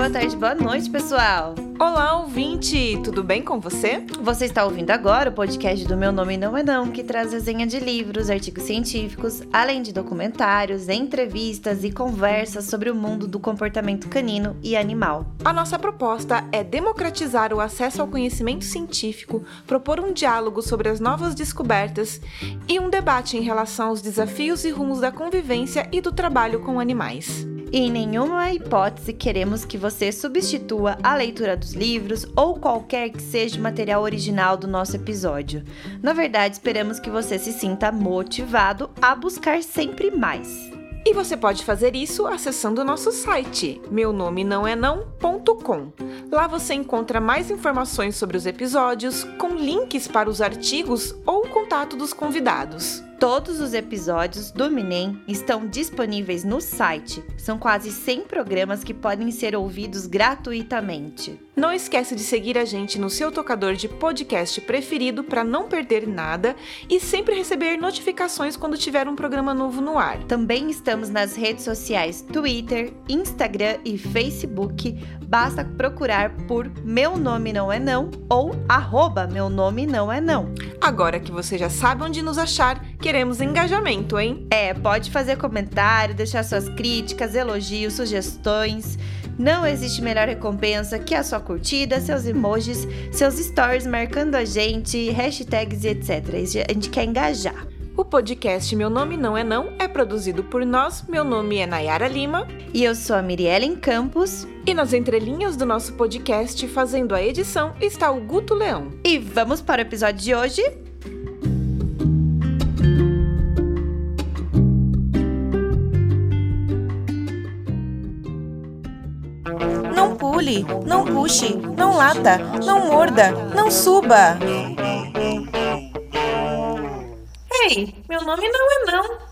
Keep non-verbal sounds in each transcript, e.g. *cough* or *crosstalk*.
boa tarde, boa noite, pessoal. Olá, ouvinte! Tudo bem com você? Você está ouvindo agora o podcast do Meu Nome Não É Não, que traz resenha de livros, artigos científicos, além de documentários, entrevistas e conversas sobre o mundo do comportamento canino e animal. A nossa proposta é democratizar o acesso ao conhecimento científico, propor um diálogo sobre as novas descobertas e um debate em relação aos desafios e rumos da convivência e do trabalho com animais. E em nenhuma hipótese queremos que você substitua a leitura dos livros ou qualquer que seja o material original do nosso episódio. Na verdade, esperamos que você se sinta motivado a buscar sempre mais. E você pode fazer isso acessando o nosso site, meu nome não é não.com. Lá você encontra mais informações sobre os episódios, com links para os artigos ou o contato dos convidados. Todos os episódios do Minem estão disponíveis no site. São quase 100 programas que podem ser ouvidos gratuitamente. Não esqueça de seguir a gente no seu tocador de podcast preferido para não perder nada e sempre receber notificações quando tiver um programa novo no ar. Também estamos nas redes sociais Twitter, Instagram e Facebook. Basta procurar por Meu Nome Não É Não ou arroba Meu Nome Não É Não. Agora que você já sabe onde nos achar, queremos engajamento, hein? É, pode fazer comentário, deixar suas críticas, elogios, sugestões. Não existe melhor recompensa que a sua curtida, seus emojis, seus stories marcando a gente, hashtags e etc. A gente quer engajar. O podcast Meu Nome Não É Não é produzido por nós. Meu nome é Nayara Lima. E eu sou a Miriellen Campos. E nas entrelinhas do nosso podcast, fazendo a edição, está o Guto Leão. E vamos para o episódio de hoje. Pule, não puxe, não lata, não morda, não suba. Ei, meu nome não é não.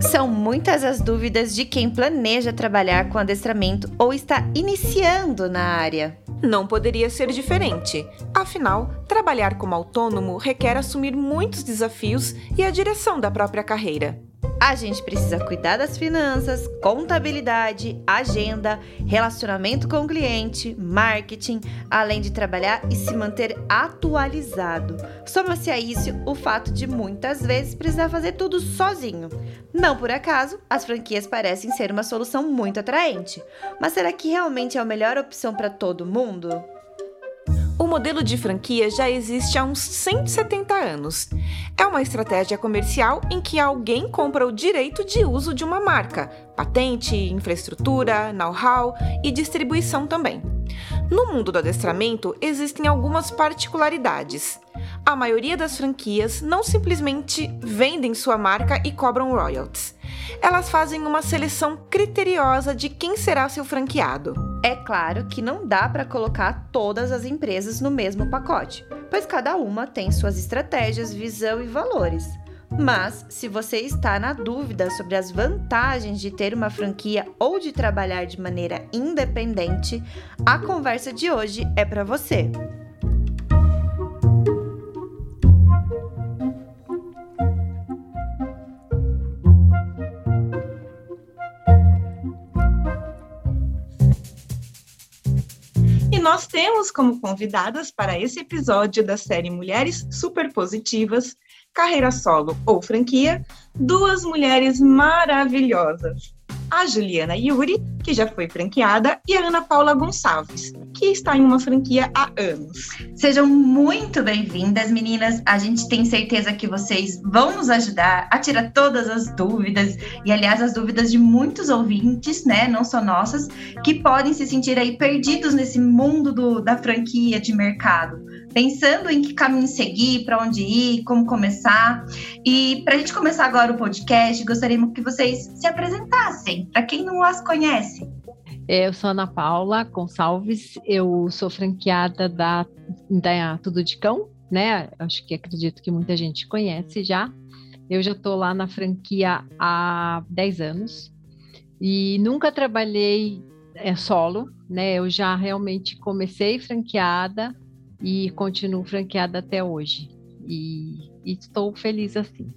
São muitas as dúvidas de quem planeja trabalhar com adestramento ou está iniciando na área. Não poderia ser diferente. Afinal, trabalhar como autônomo requer assumir muitos desafios e a direção da própria carreira. A gente precisa cuidar das finanças, contabilidade, agenda, relacionamento com o cliente, marketing, além de trabalhar e se manter atualizado. Soma-se a isso o fato de muitas vezes precisar fazer tudo sozinho. Não por acaso, as franquias parecem ser uma solução muito atraente. Mas será que realmente é a melhor opção para todo mundo? O modelo de franquia já existe há uns 170 anos. É uma estratégia comercial em que alguém compra o direito de uso de uma marca, patente, infraestrutura, know-how e distribuição também. No mundo do adestramento existem algumas particularidades. A maioria das franquias não simplesmente vendem sua marca e cobram royalties. Elas fazem uma seleção criteriosa de quem será seu franqueado. É claro que não dá para colocar todas as empresas no mesmo pacote, pois cada uma tem suas estratégias, visão e valores. Mas, se você está na dúvida sobre as vantagens de ter uma franquia ou de trabalhar de maneira independente, a conversa de hoje é para você. Nós temos como convidadas para esse episódio da série Mulheres Superpositivas, Carreira Solo ou Franquia, duas mulheres maravilhosas. A Juliana Yuri, que já foi franqueada, e a Ana Paula Gonçalves, que está em uma franquia há anos. Sejam muito bem-vindas, meninas. A gente tem certeza que vocês vão nos ajudar a tirar todas as dúvidas e, aliás, as dúvidas de muitos ouvintes, né, não só nossas, que podem se sentir aí perdidos nesse mundo do, da franquia de mercado pensando em que caminho seguir, para onde ir, como começar. E para a gente começar agora o podcast, gostaríamos que vocês se apresentassem, para quem não as conhece. Eu sou Ana Paula Gonçalves, eu sou franqueada da, da Tudo de Cão, né? Acho que acredito que muita gente conhece já. Eu já estou lá na franquia há 10 anos e nunca trabalhei é, solo, né? Eu já realmente comecei franqueada, e continuo franqueada até hoje. e, e estou feliz assim.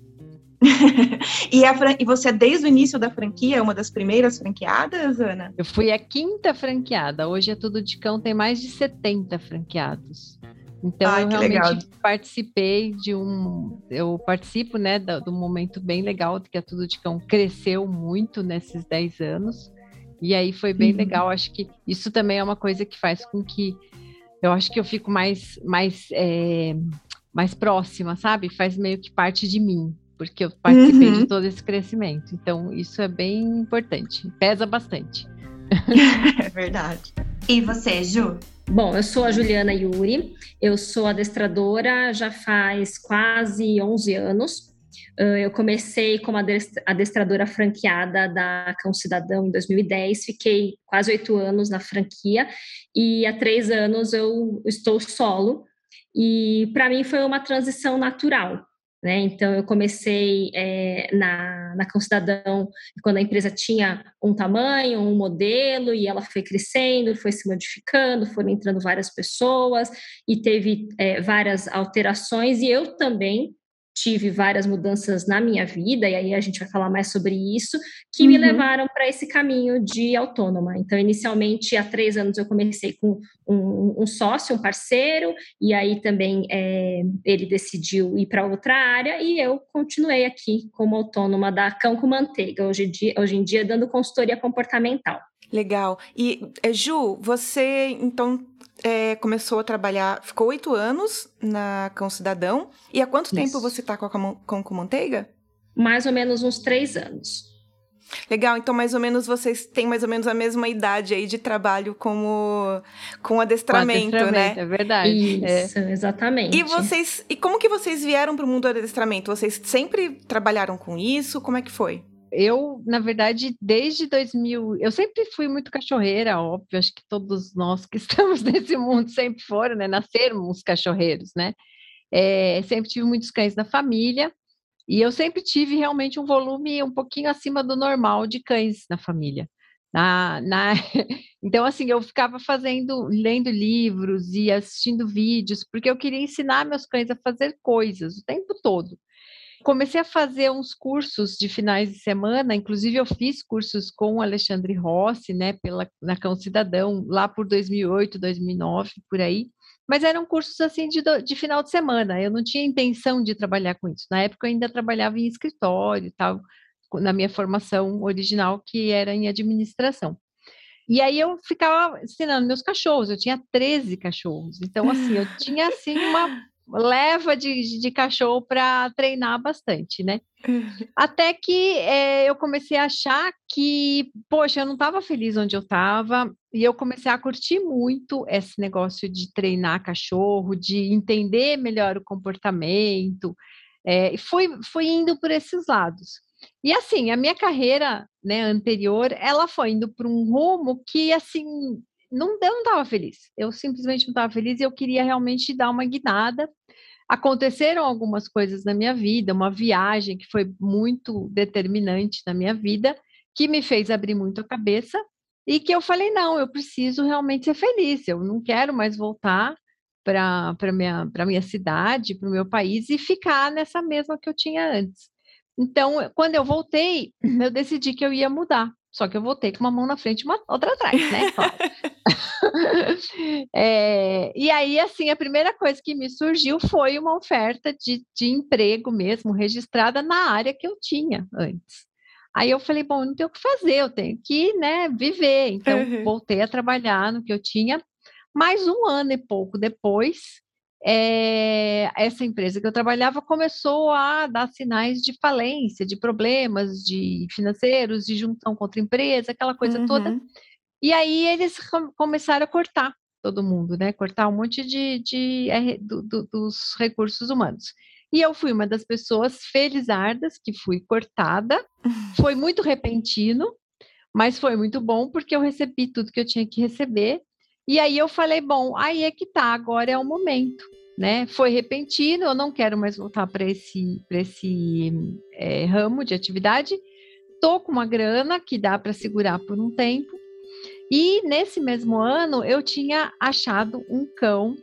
*laughs* e, a, e você, desde o início da franquia, é uma das primeiras franqueadas, Ana? Eu fui a quinta franqueada. Hoje é Tudo de Cão, tem mais de 70 franqueados. Então Ai, eu realmente legal. participei de um, eu participo, né, do, do, momento bem legal que a Tudo de Cão cresceu muito nesses 10 anos. E aí foi bem uhum. legal. Acho que isso também é uma coisa que faz com que eu acho que eu fico mais, mais, é, mais próxima, sabe? Faz meio que parte de mim porque eu participei uhum. de todo esse crescimento. Então, isso é bem importante, pesa bastante. *laughs* é verdade. E você, Ju? Bom, eu sou a Juliana Yuri, eu sou adestradora já faz quase 11 anos. Eu comecei como adestradora franqueada da Cão Cidadão em 2010, fiquei quase oito anos na franquia e há três anos eu estou solo. E para mim foi uma transição natural, né? Então, eu comecei é, na, na Cão quando a empresa tinha um tamanho, um modelo, e ela foi crescendo, foi se modificando, foram entrando várias pessoas e teve é, várias alterações, e eu também tive várias mudanças na minha vida, e aí a gente vai falar mais sobre isso, que uhum. me levaram para esse caminho de autônoma. Então, inicialmente, há três anos, eu comecei com um, um sócio, um parceiro, e aí também é, ele decidiu ir para outra área, e eu continuei aqui como autônoma da Cão com Manteiga, hoje, dia, hoje em dia dando consultoria comportamental. Legal. E, eh, Ju, você então é, começou a trabalhar, ficou oito anos na Cão Cidadão. E há quanto Isso. tempo você está com a Cão com Manteiga? Mais ou menos uns três anos. Legal, então mais ou menos vocês têm mais ou menos a mesma idade aí de trabalho como com adestramento, com adestramento né? É verdade. Isso, é. exatamente. E vocês, e como que vocês vieram para o mundo do adestramento? Vocês sempre trabalharam com isso? Como é que foi? Eu, na verdade, desde 2000, eu sempre fui muito cachorreira, óbvio, acho que todos nós que *laughs* estamos nesse mundo sempre foram, né? Nascermos cachorreiros, né? É, sempre tive muitos cães na família e eu sempre tive realmente um volume um pouquinho acima do normal de cães na família. Na, na... *laughs* Então, assim, eu ficava fazendo, lendo livros e assistindo vídeos, porque eu queria ensinar meus cães a fazer coisas o tempo todo comecei a fazer uns cursos de finais de semana, inclusive eu fiz cursos com Alexandre Rossi, né, pela, na Cão Cidadão, lá por 2008, 2009, por aí. Mas eram cursos assim de, de final de semana, eu não tinha intenção de trabalhar com isso. Na época eu ainda trabalhava em escritório e tal, na minha formação original, que era em administração. E aí eu ficava ensinando meus cachorros, eu tinha 13 cachorros. Então, assim, eu tinha assim uma leva de, de cachorro para treinar bastante, né? *laughs* Até que é, eu comecei a achar que, poxa, eu não estava feliz onde eu estava, e eu comecei a curtir muito esse negócio de treinar cachorro, de entender melhor o comportamento, é, e fui, fui indo por esses lados. E assim, a minha carreira né, anterior, ela foi indo para um rumo que, assim, não, eu não estava feliz. Eu simplesmente não estava feliz e eu queria realmente dar uma guinada. Aconteceram algumas coisas na minha vida, uma viagem que foi muito determinante na minha vida, que me fez abrir muito a cabeça e que eu falei: não, eu preciso realmente ser feliz, eu não quero mais voltar para a minha, minha cidade, para o meu país e ficar nessa mesma que eu tinha antes. Então, quando eu voltei, eu decidi que eu ia mudar. Só que eu voltei com uma mão na frente e uma outra atrás, né? *laughs* Claro. é, *laughs* e aí, assim, a primeira coisa que me surgiu foi uma oferta de, de emprego mesmo, registrada na área que eu tinha antes. Aí eu falei, bom, não tenho o que fazer, eu tenho que, né, viver. Então, uhum. *laughs* voltei a trabalhar no que eu tinha. Mais um ano e pouco depois, é, essa empresa que eu trabalhava começou a dar sinais de falência, de problemas de financeiros, de junção contra empresa, aquela coisa uhum. toda. E aí eles começaram a cortar todo mundo, né? Cortar um monte de, de é, do, do, dos recursos humanos. E eu fui uma das pessoas felizardas que fui cortada. *laughs* Foi muito repentino, mas foi muito bom porque eu recebi tudo que eu tinha que receber e aí eu falei, bom, aí é que tá, agora é o momento, né? Foi repentino, eu não quero mais voltar para esse, esse é, ramo de atividade. Tô com uma grana que dá para segurar por um tempo. E nesse mesmo ano eu tinha achado um cão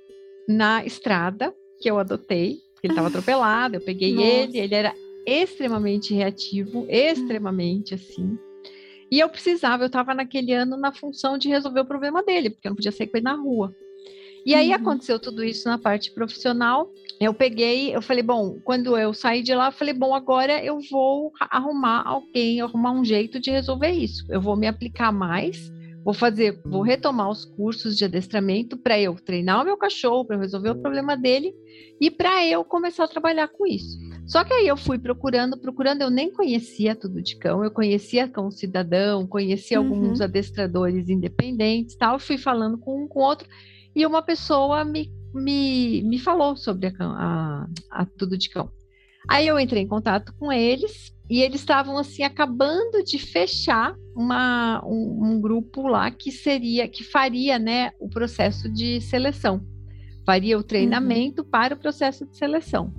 na estrada que eu adotei Ele estava atropelado, eu peguei *laughs* Nossa. ele, ele era extremamente reativo, extremamente assim. E eu precisava, eu estava naquele ano na função de resolver o problema dele, porque eu não podia sair com ele na rua. E aí uhum. aconteceu tudo isso na parte profissional. Eu peguei, eu falei, bom, quando eu saí de lá, eu falei, bom, agora eu vou arrumar alguém, arrumar um jeito de resolver isso. Eu vou me aplicar mais, vou fazer, vou retomar os cursos de adestramento para eu treinar o meu cachorro, para resolver o problema dele e para eu começar a trabalhar com isso. Só que aí eu fui procurando, procurando, eu nem conhecia tudo de cão, eu conhecia cão cidadão, conhecia uhum. alguns adestradores independentes, tal, fui falando com um com outro e uma pessoa me, me, me falou sobre a, a, a Tudo de Cão. Aí eu entrei em contato com eles e eles estavam assim acabando de fechar uma, um, um, grupo lá que seria que faria né o processo de seleção faria o treinamento uhum. para o processo de seleção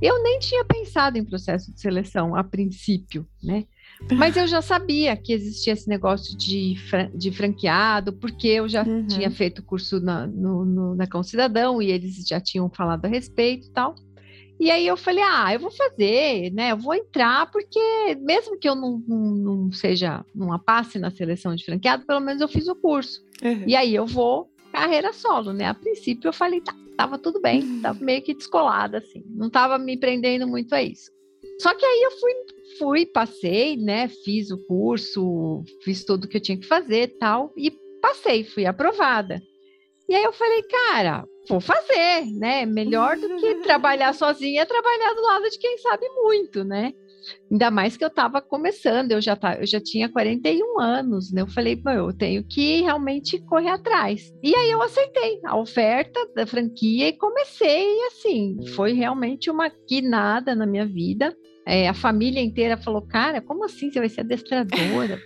eu nem tinha pensado em processo de seleção a princípio né mas eu já sabia que existia esse negócio de, de franqueado, porque eu já uhum. tinha feito curso na, no, no, na Cão Cidadão e eles já tinham falado a respeito e tal. E aí eu falei, ah, eu vou fazer, né? Eu vou entrar, porque mesmo que eu não, não, não seja, não passe na seleção de franqueado, pelo menos eu fiz o curso. Uhum. E aí eu vou carreira solo, né? A princípio eu falei, tá, tava tudo bem, uhum. tava meio que descolada, assim, não tava me prendendo muito a isso. Só que aí eu fui, fui, passei, né? Fiz o curso, fiz tudo que eu tinha que fazer tal, e passei, fui aprovada. E aí eu falei, cara, vou fazer, né? Melhor do que *laughs* trabalhar sozinha é trabalhar do lado de quem sabe muito, né? Ainda mais que eu estava começando, eu já, tá, eu já tinha 41 anos, né? Eu falei, eu tenho que realmente correr atrás. E aí eu aceitei a oferta da franquia e comecei, assim, foi realmente uma guinada na minha vida. É, a família inteira falou, cara, como assim você vai ser adestradora?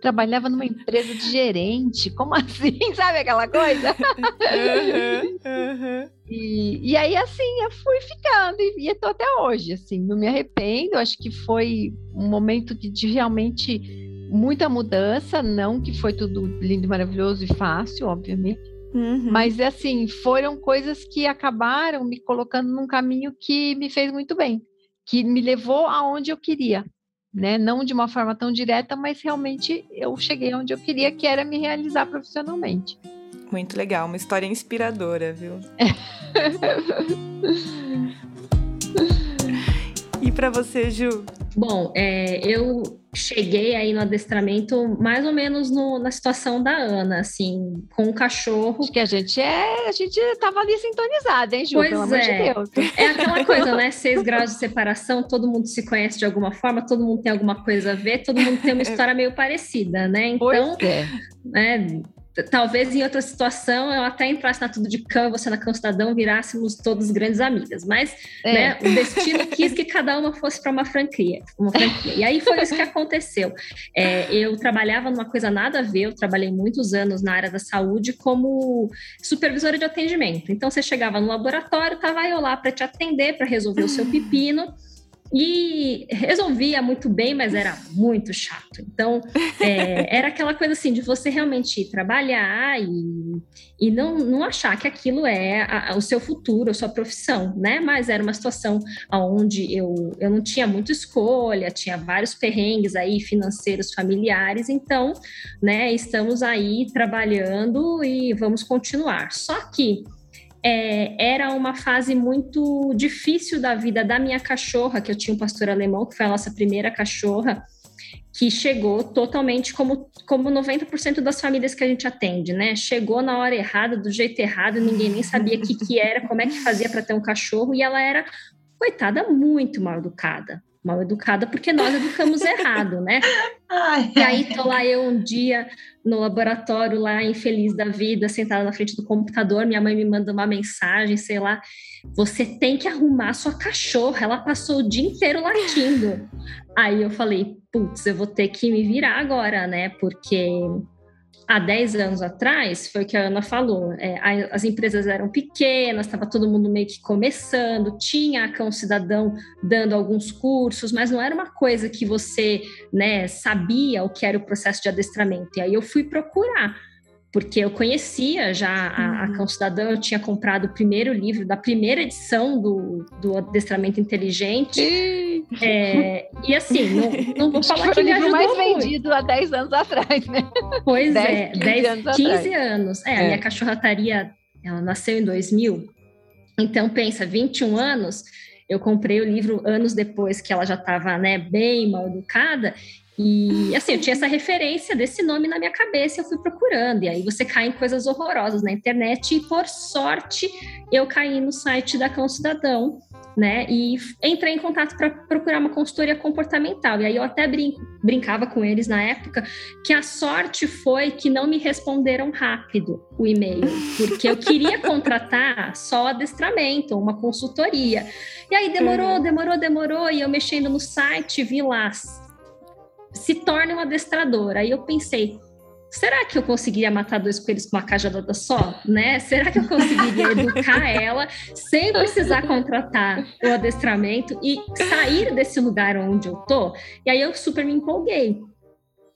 Trabalhava numa empresa de gerente, como *laughs* assim? Sabe aquela coisa? Uhum, uhum. E, e aí, assim, eu fui ficando e, e tô até hoje, assim, não me arrependo. Acho que foi um momento de, de realmente muita mudança, não que foi tudo lindo, maravilhoso e fácil, obviamente. Uhum. Mas assim, foram coisas que acabaram me colocando num caminho que me fez muito bem que me levou aonde eu queria, né? Não de uma forma tão direta, mas realmente eu cheguei onde eu queria, que era me realizar profissionalmente. Muito legal, uma história inspiradora, viu? *laughs* e para você, Ju? Bom, é, eu cheguei aí no adestramento mais ou menos no, na situação da Ana, assim, com um cachorro. Acho que a gente é, a gente tava ali sintonizada, hein, Ju? Pois pelo é. amor de Deus. É aquela coisa, né? Seis graus de separação, todo mundo se conhece de alguma forma, todo mundo tem alguma coisa a ver, todo mundo tem uma *laughs* história meio parecida, né? Então, pois é. né, talvez em outra situação eu até entrasse na Tudo de Cão, você na Cão Cidadão, virássemos todos grandes amigas. Mas é. né, o destino quis que cada uma fosse para uma franquia, uma franquia. E aí foi isso que aconteceu. É, eu trabalhava numa coisa nada a ver, eu trabalhei muitos anos na área da saúde como supervisora de atendimento. Então você chegava no laboratório, tava eu lá para te atender, para resolver o seu pepino. E resolvia muito bem, mas era muito chato. Então, é, *laughs* era aquela coisa assim de você realmente trabalhar e, e não, não achar que aquilo é a, a, o seu futuro, a sua profissão, né? Mas era uma situação onde eu, eu não tinha muita escolha, tinha vários perrengues aí financeiros, familiares, então, né, estamos aí trabalhando e vamos continuar. Só que é, era uma fase muito difícil da vida da minha cachorra, que eu tinha um pastor alemão, que foi a nossa primeira cachorra, que chegou totalmente como, como 90% das famílias que a gente atende, né? Chegou na hora errada, do jeito errado, ninguém nem sabia o que, que era, como é que fazia para ter um cachorro, e ela era, coitada, muito mal educada mal educada porque nós educamos errado, né? Ai, e aí tô lá eu um dia no laboratório lá infeliz da vida, sentada na frente do computador, minha mãe me manda uma mensagem, sei lá, você tem que arrumar sua cachorra, ela passou o dia inteiro latindo. Aí eu falei, putz, eu vou ter que me virar agora, né? Porque há 10 anos atrás, foi o que a Ana falou, é, as empresas eram pequenas, estava todo mundo meio que começando, tinha a Cão Cidadão dando alguns cursos, mas não era uma coisa que você né, sabia o que era o processo de adestramento. E aí eu fui procurar porque eu conhecia já a, a uhum. Cão Cidadã, eu tinha comprado o primeiro livro da primeira edição do, do Adestramento Inteligente. É, e assim, não, não *laughs* vou falar que, que foi o livro mais muito. vendido há 10 anos atrás, né? Pois 10, é, 15 10, anos 15 atrás. anos. É, é, a minha cachorrataria, ela nasceu em 2000. Então, pensa, 21 anos, eu comprei o livro anos depois que ela já estava né, bem mal educada, e assim, eu tinha essa referência desse nome na minha cabeça, eu fui procurando, e aí você cai em coisas horrorosas na internet, e por sorte eu caí no site da Cão Cidadão, né? E entrei em contato para procurar uma consultoria comportamental. E aí eu até brinco, brincava com eles na época que a sorte foi que não me responderam rápido o e-mail, porque eu queria *laughs* contratar só adestramento, uma consultoria. E aí demorou, uhum. demorou, demorou, e eu mexendo no site vi lá se torne uma adestradora. Aí eu pensei, será que eu conseguiria matar dois coelhos com uma cajadada só, né? Será que eu conseguiria educar *laughs* ela sem precisar contratar o adestramento e sair desse lugar onde eu tô? E aí eu super me empolguei.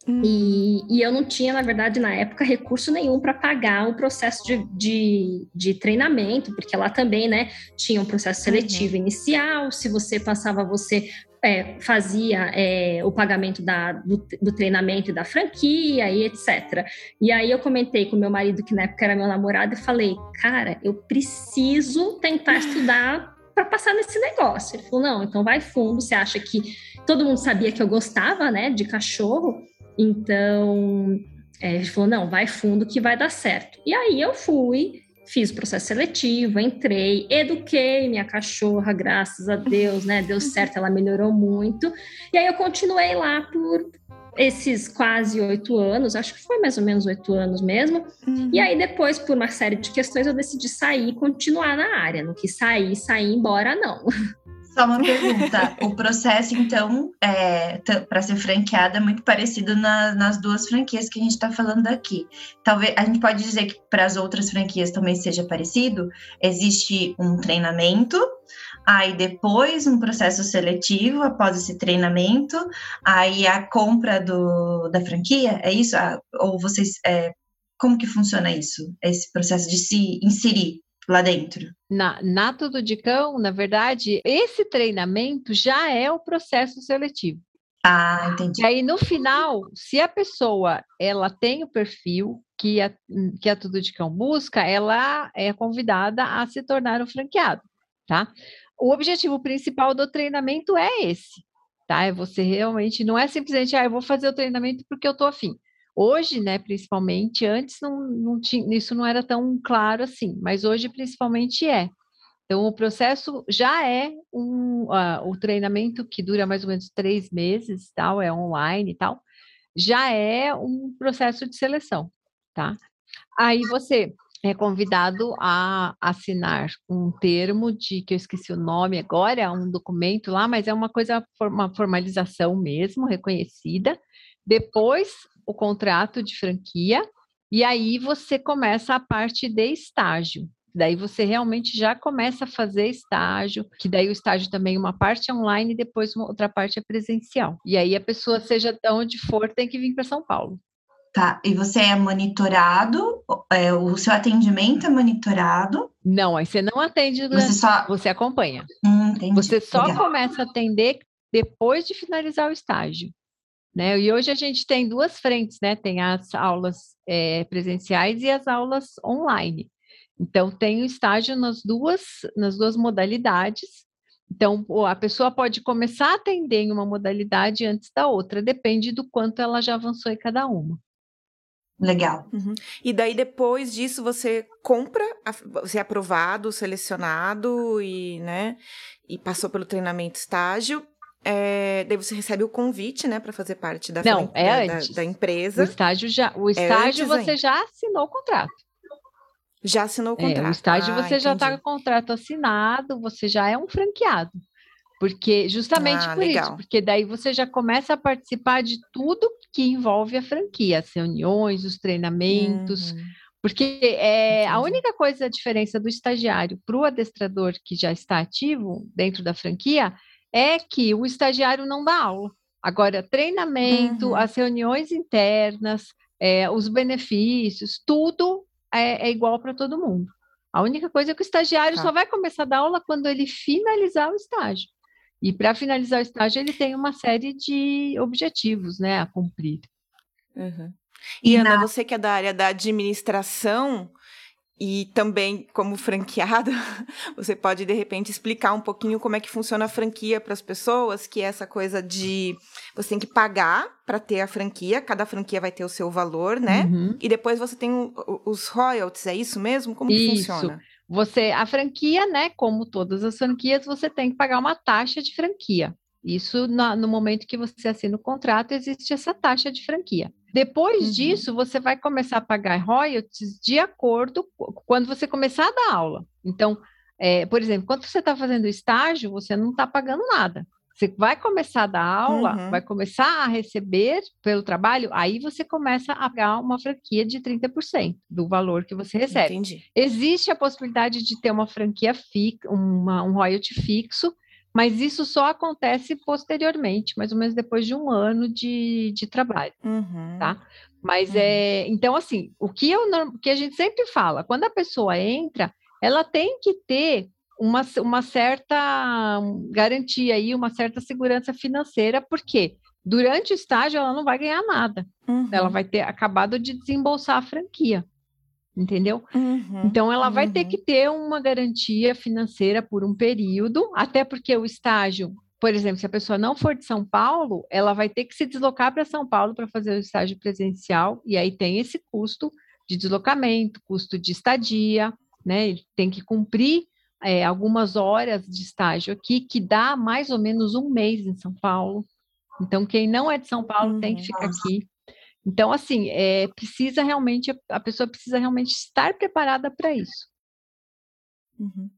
Hum. E, e, eu não tinha, na verdade, na época, recurso nenhum para pagar o processo de, de, de, treinamento, porque lá também, né, tinha um processo seletivo uhum. inicial, se você passava, você é, fazia é, o pagamento da, do, do, treinamento da franquia e etc. E aí eu comentei com meu marido, que na época era meu namorado, e falei, cara, eu preciso tentar estudar para passar nesse negócio. Ele falou, não, então vai fundo, você acha que todo mundo sabia que eu gostava, né, de cachorro, então é, ele falou, não, vai fundo que vai dar certo. E aí eu fui, fiz o processo seletivo, entrei, eduquei minha cachorra, graças a Deus, né? Deu certo, ela melhorou muito. E aí eu continuei lá por esses quase oito anos, acho que foi mais ou menos oito anos mesmo. Uhum. E aí depois, por uma série de questões, eu decidi sair e continuar na área. Não quis sair, sair embora, não. *laughs* Só uma pergunta. o processo, então, é, para ser franqueada é muito parecido na, nas duas franquias que a gente está falando aqui. Talvez a gente pode dizer que para as outras franquias também seja parecido. Existe um treinamento, aí depois um processo seletivo após esse treinamento, aí a compra do, da franquia, é isso? Ah, ou vocês. É, como que funciona isso? Esse processo de se inserir lá dentro? Na, na Tudo de Cão, na verdade, esse treinamento já é o processo seletivo. Ah, entendi. E aí, no final, se a pessoa ela tem o perfil que a, que a Tudo de Cão busca, ela é convidada a se tornar um franqueado, tá? O objetivo principal do treinamento é esse, tá? É você realmente, não é simplesmente, ah, eu vou fazer o treinamento porque eu tô afim. Hoje, né, principalmente, antes não, não tinha, isso não era tão claro assim, mas hoje principalmente é. Então, o processo já é um, uh, o treinamento que dura mais ou menos três meses, tal, é online e tal, já é um processo de seleção, tá? Aí você é convidado a assinar um termo de que eu esqueci o nome agora, é um documento lá, mas é uma coisa, uma formalização mesmo, reconhecida. Depois o contrato de franquia e aí você começa a parte de estágio. Daí você realmente já começa a fazer estágio, que daí o estágio também uma parte é online e depois uma outra parte é presencial. E aí a pessoa, seja de onde for, tem que vir para São Paulo. Tá, e você é monitorado? É, o seu atendimento é monitorado? Não, aí você não atende, você, só... você acompanha. Hum, você só Legal. começa a atender depois de finalizar o estágio. Né? E hoje a gente tem duas frentes, né? Tem as aulas é, presenciais e as aulas online. Então, tem o estágio nas duas, nas duas modalidades. Então, a pessoa pode começar a atender em uma modalidade antes da outra, depende do quanto ela já avançou em cada uma. Legal. Uhum. E daí, depois disso, você compra, você é aprovado, selecionado e, né, e passou pelo treinamento estágio, é, daí você recebe o convite, né, para fazer parte da, Não, é da, da, da, empresa. O estágio já, o é estágio é você ainda. já assinou o contrato. Já assinou o contrato. É, o estágio ah, você tá entendi. já está com o contrato assinado, você já é um franqueado. Porque justamente ah, por legal. isso, porque daí você já começa a participar de tudo que envolve a franquia, as reuniões, os treinamentos. Uhum. Porque é, a única coisa, a diferença do estagiário para o adestrador que já está ativo dentro da franquia é que o estagiário não dá aula. Agora, treinamento, uhum. as reuniões internas, é, os benefícios, tudo é, é igual para todo mundo. A única coisa é que o estagiário tá. só vai começar a dar aula quando ele finalizar o estágio. E para finalizar o estágio, ele tem uma série de objetivos né, a cumprir. Uhum. E, e Ana, na... você que é da área da administração, e também, como franqueada, *laughs* você pode, de repente, explicar um pouquinho como é que funciona a franquia para as pessoas, que é essa coisa de você tem que pagar para ter a franquia, cada franquia vai ter o seu valor, né? Uhum. E depois você tem os royalties, é isso mesmo? Como que isso. funciona? Você, a franquia, né, como todas as franquias, você tem que pagar uma taxa de franquia. Isso, no, no momento que você assina o contrato, existe essa taxa de franquia. Depois uhum. disso, você vai começar a pagar royalties de acordo quando você começar a dar aula. Então, é, por exemplo, quando você está fazendo estágio, você não está pagando nada. Você vai começar a dar aula, uhum. vai começar a receber pelo trabalho, aí você começa a pagar uma franquia de 30% do valor que você recebe. Entendi. Existe a possibilidade de ter uma franquia fixa, um royalty fixo, mas isso só acontece posteriormente, mais ou menos depois de um ano de, de trabalho, uhum. tá? Mas uhum. é, então assim, o que, eu, o que a gente sempre fala, quando a pessoa entra, ela tem que ter uma, uma certa garantia aí, uma certa segurança financeira, porque durante o estágio ela não vai ganhar nada, uhum. ela vai ter acabado de desembolsar a franquia entendeu? Uhum, então ela vai ter uhum. que ter uma garantia financeira por um período, até porque o estágio, por exemplo, se a pessoa não for de São Paulo, ela vai ter que se deslocar para São Paulo para fazer o estágio presencial, e aí tem esse custo de deslocamento, custo de estadia, né? Tem que cumprir é, algumas horas de estágio aqui, que dá mais ou menos um mês em São Paulo. Então, quem não é de São Paulo uhum. tem que uhum. ficar aqui então, assim, é, precisa realmente, a pessoa precisa realmente estar preparada para isso. Uhum.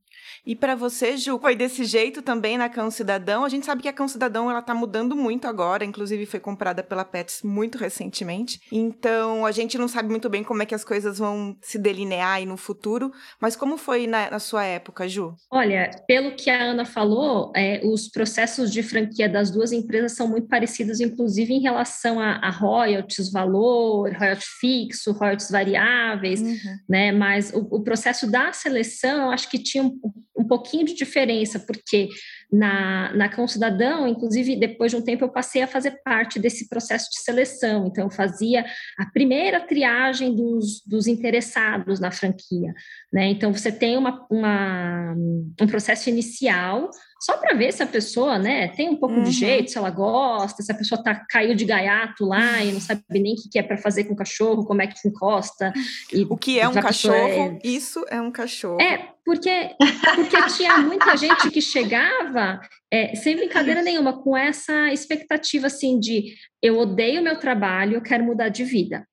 E para você, Ju, foi desse jeito também na Cão Cidadão? A gente sabe que a Cão Cidadão ela tá mudando muito agora, inclusive foi comprada pela Pets muito recentemente. Então, a gente não sabe muito bem como é que as coisas vão se delinear aí no futuro, mas como foi na, na sua época, Ju? Olha, pelo que a Ana falou, é, os processos de franquia das duas empresas são muito parecidos, inclusive em relação a, a royalties, valor, royalties fixo, royalties variáveis, uhum. né? Mas o, o processo da seleção, eu acho que tinha um um pouquinho de diferença, porque na, na Cão Cidadão, inclusive, depois de um tempo, eu passei a fazer parte desse processo de seleção. Então, eu fazia a primeira triagem dos, dos interessados na franquia. Né? Então, você tem uma, uma um processo inicial, só para ver se a pessoa né, tem um pouco uhum. de jeito, se ela gosta, se a pessoa tá, caiu de gaiato lá e não sabe nem o que é para fazer com o cachorro, como é que encosta. E, o que é um cachorro? É... Isso é um cachorro. É, porque, porque tinha muita gente que chegava, é, sem brincadeira nenhuma, com essa expectativa assim de eu odeio meu trabalho, eu quero mudar de vida.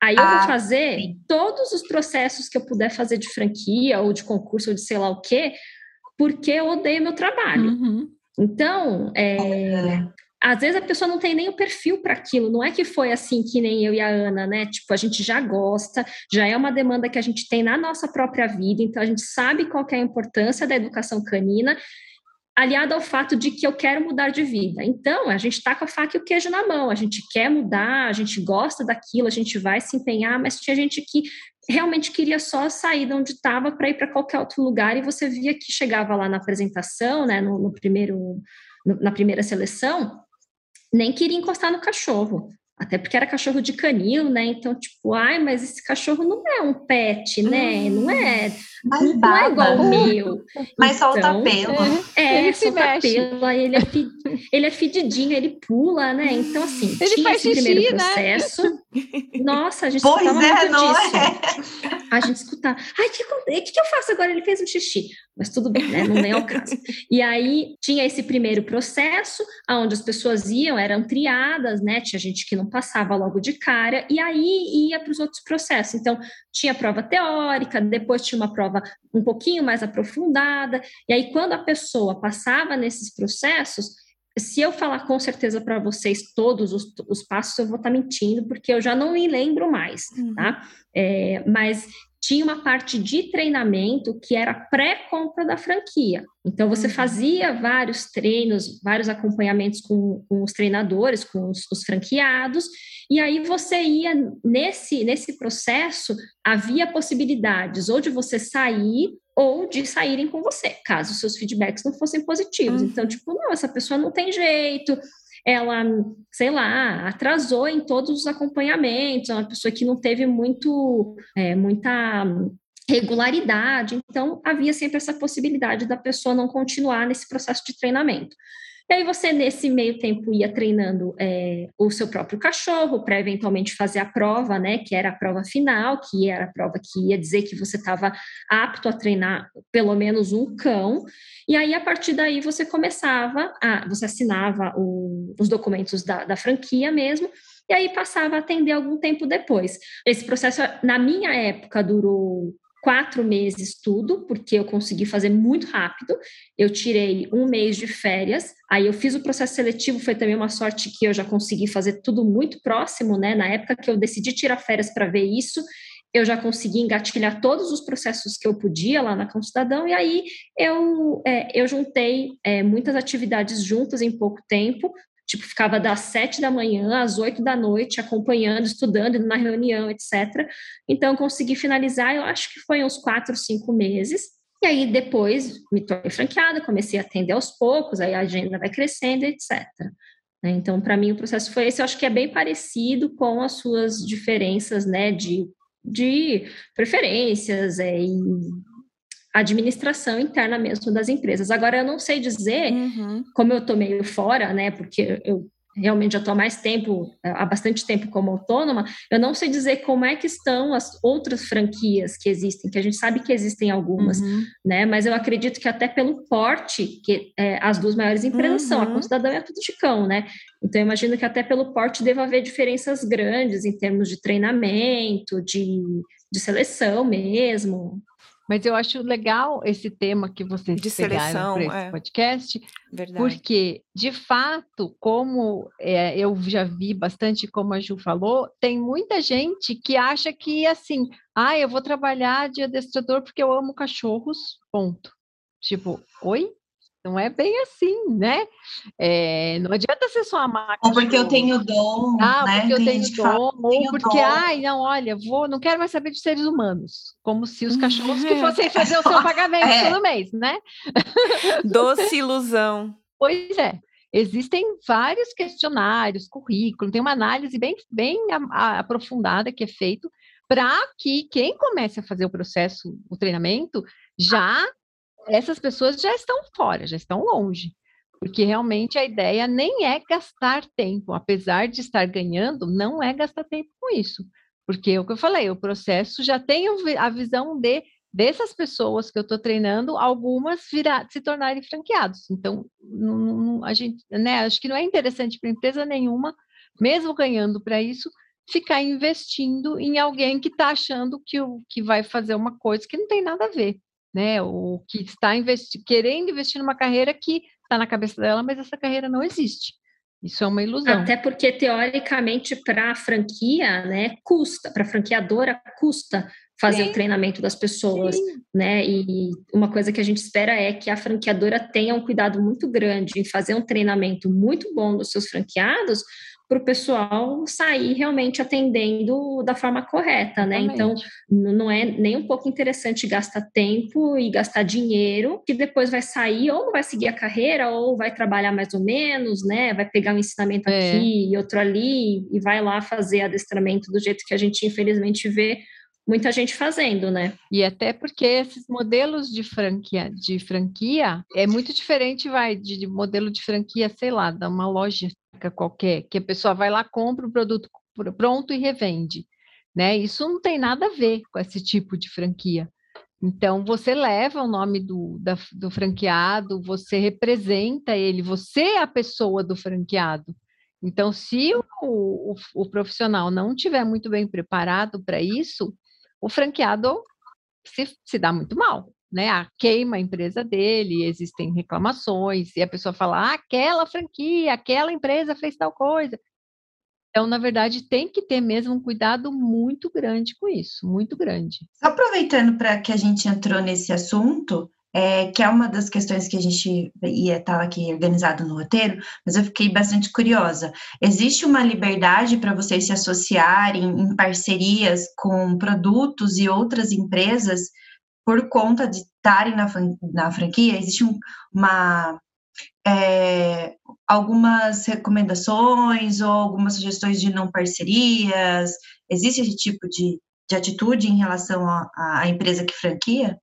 Aí eu ah, vou fazer sim. todos os processos que eu puder fazer de franquia ou de concurso ou de sei lá o quê, porque eu odeio meu trabalho. Uhum. Então, é, é, às vezes a pessoa não tem nem o perfil para aquilo, não é que foi assim que nem eu e a Ana, né? Tipo, a gente já gosta, já é uma demanda que a gente tem na nossa própria vida, então a gente sabe qual é a importância da educação canina, aliado ao fato de que eu quero mudar de vida. Então, a gente está com a faca e o queijo na mão, a gente quer mudar, a gente gosta daquilo, a gente vai se empenhar, mas tinha gente que realmente queria só sair de onde estava para ir para qualquer outro lugar e você via que chegava lá na apresentação, né, no, no primeiro, na primeira seleção, nem queria encostar no cachorro. Até porque era cachorro de canil, né? Então, tipo, ai, mas esse cachorro não é um pet, né? Não é. Não, não é igual o meu. Mas então, solta pelo. É, é ele solta mexe. pelo, aí ele é, fi, ele é fedidinho, ele pula, né? Então, assim, ele tinha esse xixi, primeiro né? processo. Nossa, a gente pois escutava é, muito não disso. É. A gente escutava. Ai, o que, que, que eu faço agora? Ele fez um xixi. Mas tudo bem, né? Não é o caso. E aí tinha esse primeiro processo, onde as pessoas iam, eram triadas, né? Tinha gente que não passava logo de cara, e aí ia para os outros processos. Então, tinha prova teórica, depois tinha uma prova um pouquinho mais aprofundada, e aí quando a pessoa passava nesses processos, se eu falar com certeza para vocês todos os, os, passos, eu vou estar tá mentindo, porque eu já não me lembro mais, uhum. tá? É, mas tinha uma parte de treinamento que era pré-compra da franquia. Então, você uhum. fazia vários treinos, vários acompanhamentos com, com os treinadores, com os, os, franqueados, e aí você ia nesse, nesse processo, havia possibilidades ou de você sair ou de saírem com você, caso seus feedbacks não fossem positivos. Uhum. Então, tipo, não, essa pessoa não tem jeito, ela, sei lá, atrasou em todos os acompanhamentos, é uma pessoa que não teve muito, é, muita regularidade, então havia sempre essa possibilidade da pessoa não continuar nesse processo de treinamento. E aí você, nesse meio tempo, ia treinando é, o seu próprio cachorro para eventualmente fazer a prova, né? Que era a prova final, que era a prova que ia dizer que você estava apto a treinar pelo menos um cão. E aí, a partir daí, você começava, a, você assinava o, os documentos da, da franquia mesmo, e aí passava a atender algum tempo depois. Esse processo, na minha época, durou quatro meses tudo, porque eu consegui fazer muito rápido. Eu tirei um mês de férias, aí eu fiz o processo seletivo, foi também uma sorte que eu já consegui fazer tudo muito próximo, né? Na época que eu decidi tirar férias para ver isso, eu já consegui engatilhar todos os processos que eu podia lá na Cidadão, e aí eu, é, eu juntei é, muitas atividades juntas em pouco tempo, tipo, ficava das sete da manhã às oito da noite, acompanhando, estudando, indo na reunião, etc. Então, consegui finalizar, eu acho que foi uns quatro, cinco meses. E aí, depois, me tornei franqueada, comecei a atender aos poucos, aí a agenda vai crescendo, etc. Né? Então, para mim, o processo foi esse. Eu acho que é bem parecido com as suas diferenças, né, de, de preferências é, e administração interna mesmo das empresas. Agora, eu não sei dizer, uhum. como eu estou meio fora, né, porque eu realmente já estou há mais tempo, há bastante tempo como autônoma, eu não sei dizer como é que estão as outras franquias que existem, que a gente sabe que existem algumas, uhum. né? Mas eu acredito que até pelo porte, que é, as duas maiores empresas uhum. são, a Concidadão e a Tudo de Cão, né? Então eu imagino que até pelo porte deva haver diferenças grandes em termos de treinamento, de, de seleção mesmo. Mas eu acho legal esse tema que vocês de pegaram para esse é. podcast, Verdade. porque, de fato, como é, eu já vi bastante, como a Ju falou, tem muita gente que acha que, assim, ah, eu vou trabalhar de adestrador porque eu amo cachorros, ponto. Tipo, oi? Não é bem assim, né? É, não adianta ser só a máquina. Ou porque eu tenho dom. Ah, né? porque eu tenho dom. Fala, ou porque, dom. ai, não, olha, vou, não quero mais saber de seres humanos. Como se os cachorros que *laughs* fossem fazer o seu pagamento é. todo mês, né? *laughs* Doce ilusão. Pois é. Existem vários questionários, currículo, tem uma análise bem, bem aprofundada que é feito para que quem comece a fazer o processo, o treinamento, já essas pessoas já estão fora, já estão longe. Porque realmente a ideia nem é gastar tempo, apesar de estar ganhando, não é gastar tempo com isso. Porque é o que eu falei, o processo já tem a visão de dessas pessoas que eu estou treinando, algumas virar, se tornarem franqueados. Então, não, não, a gente, né, acho que não é interessante para empresa nenhuma, mesmo ganhando para isso, ficar investindo em alguém que está achando que, o, que vai fazer uma coisa que não tem nada a ver né? O que está investi querendo investir numa carreira que está na cabeça dela, mas essa carreira não existe. Isso é uma ilusão. Até porque, teoricamente, para a franquia, né, custa, para a franqueadora, custa fazer Sim. o treinamento das pessoas, Sim. né? E uma coisa que a gente espera é que a franqueadora tenha um cuidado muito grande em fazer um treinamento muito bom dos seus franqueados, para o pessoal sair realmente atendendo da forma correta, né? Então, não é nem um pouco interessante gastar tempo e gastar dinheiro, que depois vai sair ou vai seguir a carreira, ou vai trabalhar mais ou menos, né? Vai pegar um ensinamento é. aqui e outro ali, e vai lá fazer adestramento do jeito que a gente infelizmente vê muita gente fazendo, né? E até porque esses modelos de franquia, de franquia é muito diferente, vai, de, de modelo de franquia, sei lá, da uma loja qualquer, que a pessoa vai lá, compra o produto pronto e revende, né? Isso não tem nada a ver com esse tipo de franquia. Então, você leva o nome do, da, do franqueado, você representa ele, você é a pessoa do franqueado. Então, se o, o, o profissional não estiver muito bem preparado para isso, o franqueado se, se dá muito mal, né? A queima a empresa dele, existem reclamações, e a pessoa fala, ah, aquela franquia, aquela empresa fez tal coisa. Então, na verdade, tem que ter mesmo um cuidado muito grande com isso, muito grande. Só aproveitando para que a gente entrou nesse assunto, é, que é uma das questões que a gente ia estar aqui organizado no roteiro, mas eu fiquei bastante curiosa. Existe uma liberdade para vocês se associarem em parcerias com produtos e outras empresas por conta de estarem na, na franquia? Existe um, uma é, algumas recomendações ou algumas sugestões de não parcerias? Existe esse tipo de, de atitude em relação à empresa que franquia?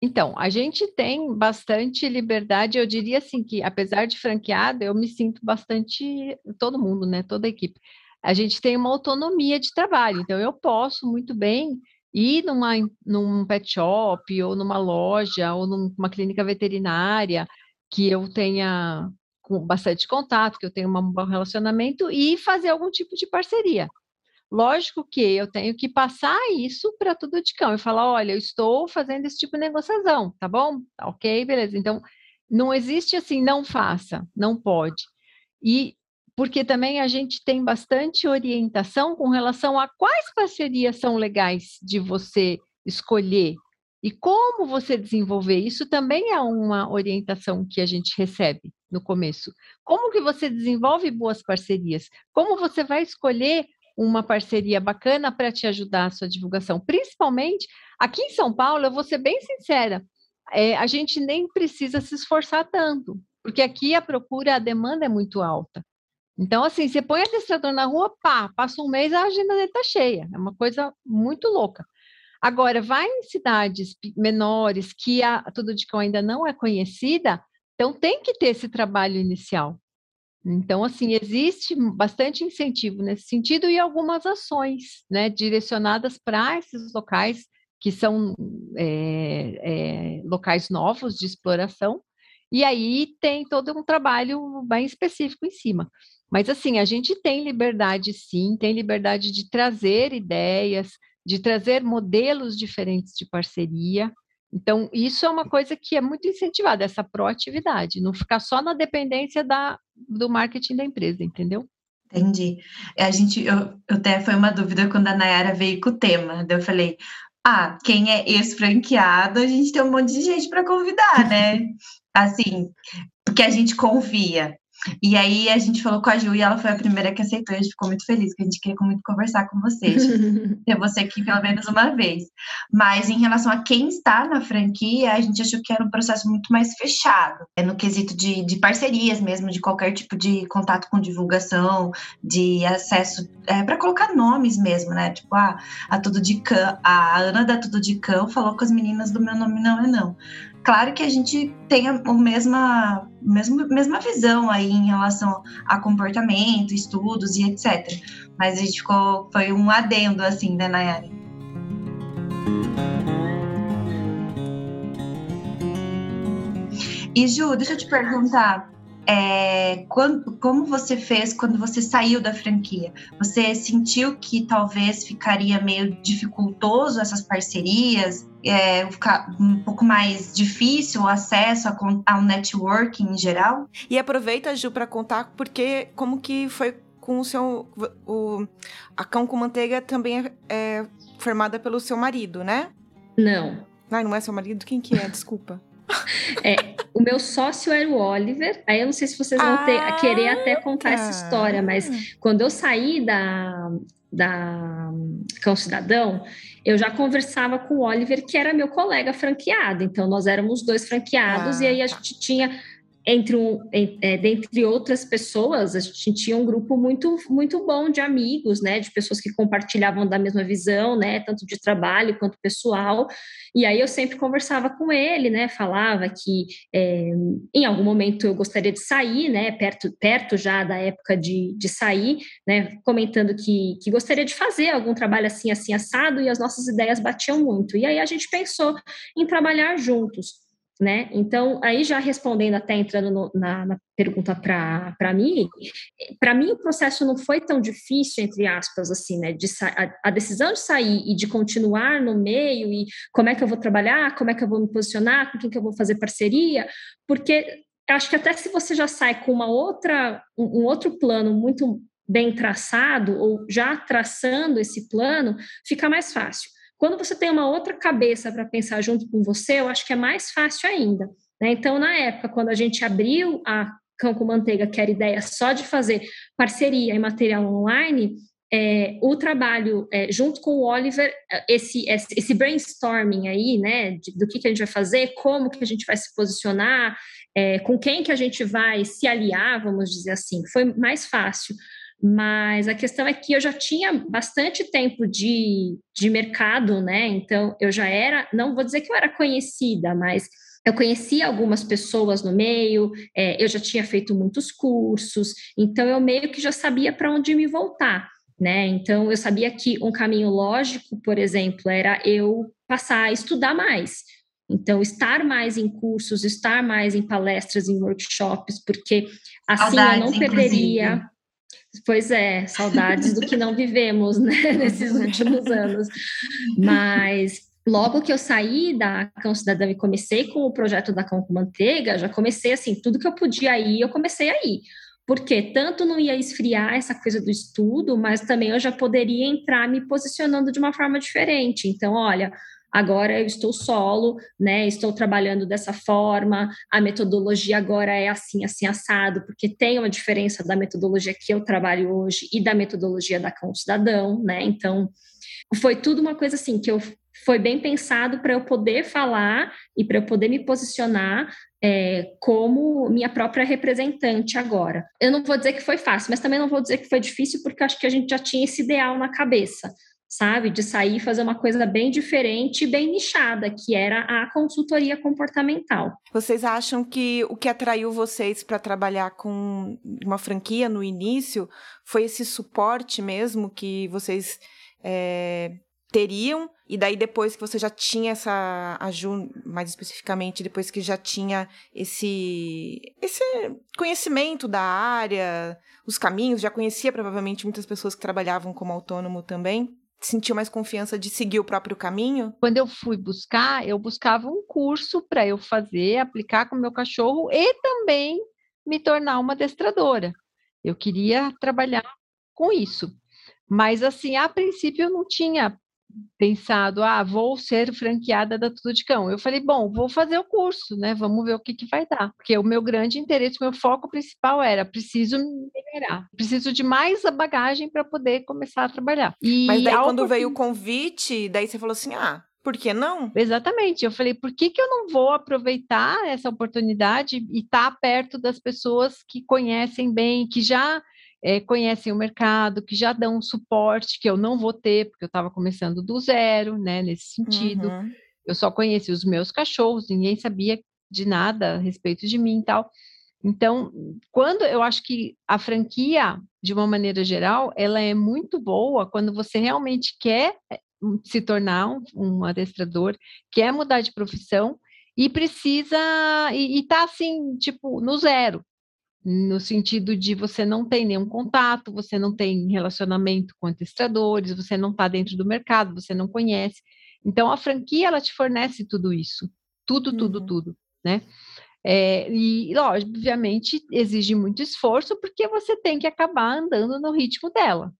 Então, a gente tem bastante liberdade, eu diria assim que, apesar de franqueada, eu me sinto bastante, todo mundo, né, toda a equipe, a gente tem uma autonomia de trabalho, então eu posso muito bem ir numa, num pet shop, ou numa loja, ou numa clínica veterinária, que eu tenha bastante contato, que eu tenha um bom relacionamento e fazer algum tipo de parceria. Lógico que eu tenho que passar isso para tudo de cão e falar: olha, eu estou fazendo esse tipo de negociação, tá bom? Ok, beleza. Então, não existe assim, não faça, não pode. E porque também a gente tem bastante orientação com relação a quais parcerias são legais de você escolher e como você desenvolver isso também é uma orientação que a gente recebe no começo. Como que você desenvolve boas parcerias? Como você vai escolher uma parceria bacana para te ajudar a sua divulgação? Principalmente aqui em São Paulo, eu vou ser bem sincera, é, a gente nem precisa se esforçar tanto, porque aqui a procura, a demanda é muito alta. Então, assim, você põe adestrador na rua, pá, passa um mês, a agenda dele está cheia. É uma coisa muito louca. Agora, vai em cidades menores que a Tudo de Cão ainda não é conhecida, então tem que ter esse trabalho inicial. Então, assim, existe bastante incentivo nesse sentido e algumas ações, né, direcionadas para esses locais que são é, é, locais novos de exploração, e aí tem todo um trabalho bem específico em cima. Mas, assim, a gente tem liberdade, sim, tem liberdade de trazer ideias, de trazer modelos diferentes de parceria. Então, isso é uma coisa que é muito incentivada, essa proatividade, não ficar só na dependência da, do marketing da empresa, entendeu? Entendi. A gente, eu, eu até foi uma dúvida quando a Nayara veio com o tema. eu falei, ah, quem é ex-franqueado, a gente tem um monte de gente para convidar, né? *laughs* assim, porque a gente confia. E aí a gente falou com a Ju e ela foi a primeira que aceitou. E a gente ficou muito feliz, porque a gente queria muito conversar com vocês. *laughs* ter você aqui pelo menos uma vez. Mas em relação a quem está na franquia, a gente achou que era um processo muito mais fechado. É no quesito de, de parcerias mesmo, de qualquer tipo de contato com divulgação, de acesso, é, para colocar nomes mesmo, né? Tipo, ah, a Tudo de Cão, a Ana da Tudo de Cão falou com as meninas do meu nome não é não. Claro que a gente tem a mesma, mesma, visão aí em relação a comportamento, estudos e etc. Mas a gente ficou, foi um adendo, assim, né, Nayara? E Ju, deixa eu te perguntar, é, quando, como você fez quando você saiu da franquia? Você sentiu que talvez ficaria meio dificultoso essas parcerias, é, ficar um pouco mais difícil o acesso ao networking em geral? E aproveita, Ju, para contar porque como que foi com o seu o, a cão com manteiga também é, é formada pelo seu marido, né? Não. Ai, não é seu marido? Quem que é? Desculpa. É, o meu sócio era o Oliver. Aí eu não sei se vocês vão ter, ah, querer até contar tá. essa história, mas quando eu saí da, da Cão Cidadão, eu já conversava com o Oliver, que era meu colega franqueado. Então, nós éramos dois franqueados, ah, e aí a tá. gente tinha entre um, é, dentre outras pessoas, a gente tinha um grupo muito muito bom de amigos, né, de pessoas que compartilhavam da mesma visão, né, tanto de trabalho quanto pessoal. E aí eu sempre conversava com ele, né, falava que é, em algum momento eu gostaria de sair, né, perto perto já da época de, de sair, né, comentando que, que gostaria de fazer algum trabalho assim assim assado e as nossas ideias batiam muito. E aí a gente pensou em trabalhar juntos né? Então, aí já respondendo até entrando no, na, na, pergunta para mim, para mim o processo não foi tão difícil, entre aspas, assim, né? De a, a, decisão de sair e de continuar no meio e como é que eu vou trabalhar, como é que eu vou me posicionar, com quem que eu vou fazer parceria, porque acho que até se você já sai com uma outra, um, um outro plano muito bem traçado ou já traçando esse plano, fica mais fácil. Quando você tem uma outra cabeça para pensar junto com você, eu acho que é mais fácil ainda. Né? Então, na época, quando a gente abriu a Cão com Manteiga, que era ideia só de fazer parceria em material online, é, o trabalho é, junto com o Oliver, esse, esse brainstorming aí, né, de, do que, que a gente vai fazer, como que a gente vai se posicionar, é, com quem que a gente vai se aliar, vamos dizer assim, foi mais fácil. Mas a questão é que eu já tinha bastante tempo de, de mercado, né? Então eu já era, não vou dizer que eu era conhecida, mas eu conhecia algumas pessoas no meio, é, eu já tinha feito muitos cursos, então eu meio que já sabia para onde me voltar. Né? Então, eu sabia que um caminho lógico, por exemplo, era eu passar a estudar mais. Então, estar mais em cursos, estar mais em palestras, em workshops, porque assim saudades, eu não perderia. Inclusive. Pois é, saudades do que não vivemos né, *laughs* nesses últimos anos. Mas logo que eu saí da Cão Cidadão e comecei com o projeto da Cão com Manteiga, já comecei assim, tudo que eu podia ir, eu comecei a ir porque tanto não ia esfriar essa coisa do estudo, mas também eu já poderia entrar me posicionando de uma forma diferente. Então, olha, agora eu estou solo, né? Estou trabalhando dessa forma, a metodologia agora é assim, assim, assado, porque tem uma diferença da metodologia que eu trabalho hoje e da metodologia da Cão Cidadão, né? Então, foi tudo uma coisa assim que eu foi bem pensado para eu poder falar e para eu poder me posicionar é, como minha própria representante agora. Eu não vou dizer que foi fácil, mas também não vou dizer que foi difícil, porque acho que a gente já tinha esse ideal na cabeça, sabe? De sair e fazer uma coisa bem diferente bem nichada, que era a consultoria comportamental. Vocês acham que o que atraiu vocês para trabalhar com uma franquia no início foi esse suporte mesmo que vocês. É teriam, e daí depois que você já tinha essa ajuda, mais especificamente, depois que já tinha esse, esse conhecimento da área, os caminhos, já conhecia provavelmente muitas pessoas que trabalhavam como autônomo também, sentiu mais confiança de seguir o próprio caminho? Quando eu fui buscar, eu buscava um curso para eu fazer, aplicar com o meu cachorro e também me tornar uma adestradora. Eu queria trabalhar com isso. Mas, assim, a princípio eu não tinha pensado, ah, vou ser franqueada da Tudo de Cão. Eu falei, bom, vou fazer o curso, né? Vamos ver o que, que vai dar. Porque o meu grande interesse, o meu foco principal era, preciso melhorar, preciso de mais bagagem para poder começar a trabalhar. E Mas daí quando veio o convite, daí você falou assim, ah, por que não? Exatamente. Eu falei, por que, que eu não vou aproveitar essa oportunidade e estar tá perto das pessoas que conhecem bem, que já é, conhecem o mercado, que já dão um suporte que eu não vou ter, porque eu estava começando do zero, né, nesse sentido. Uhum. Eu só conheci os meus cachorros, ninguém sabia de nada a respeito de mim e tal. Então, quando eu acho que a franquia, de uma maneira geral, ela é muito boa quando você realmente quer eh, se tornar um, um adestrador, quer mudar de profissão e precisa e, e tá assim, tipo, no zero no sentido de você não tem nenhum contato, você não tem relacionamento com administradores, você não está dentro do mercado, você não conhece. Então, a franquia, ela te fornece tudo isso, tudo, tudo, uhum. tudo, né? É, e, lógico, obviamente, exige muito esforço, porque você tem que acabar andando no ritmo dela,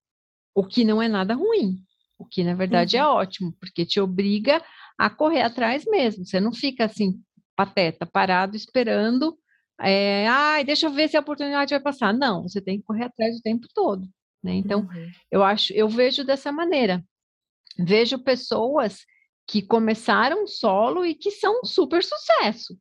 o que não é nada ruim, o que, na verdade, é uhum. é ótimo, porque te obriga a correr atrás mesmo, você não fica assim, pateta, parado, esperando é, ai, deixa eu ver se a oportunidade vai passar. Não, você tem que correr atrás o tempo todo. Né? Então, uhum. eu acho, eu vejo dessa maneira. Vejo pessoas que começaram solo e que são super sucesso.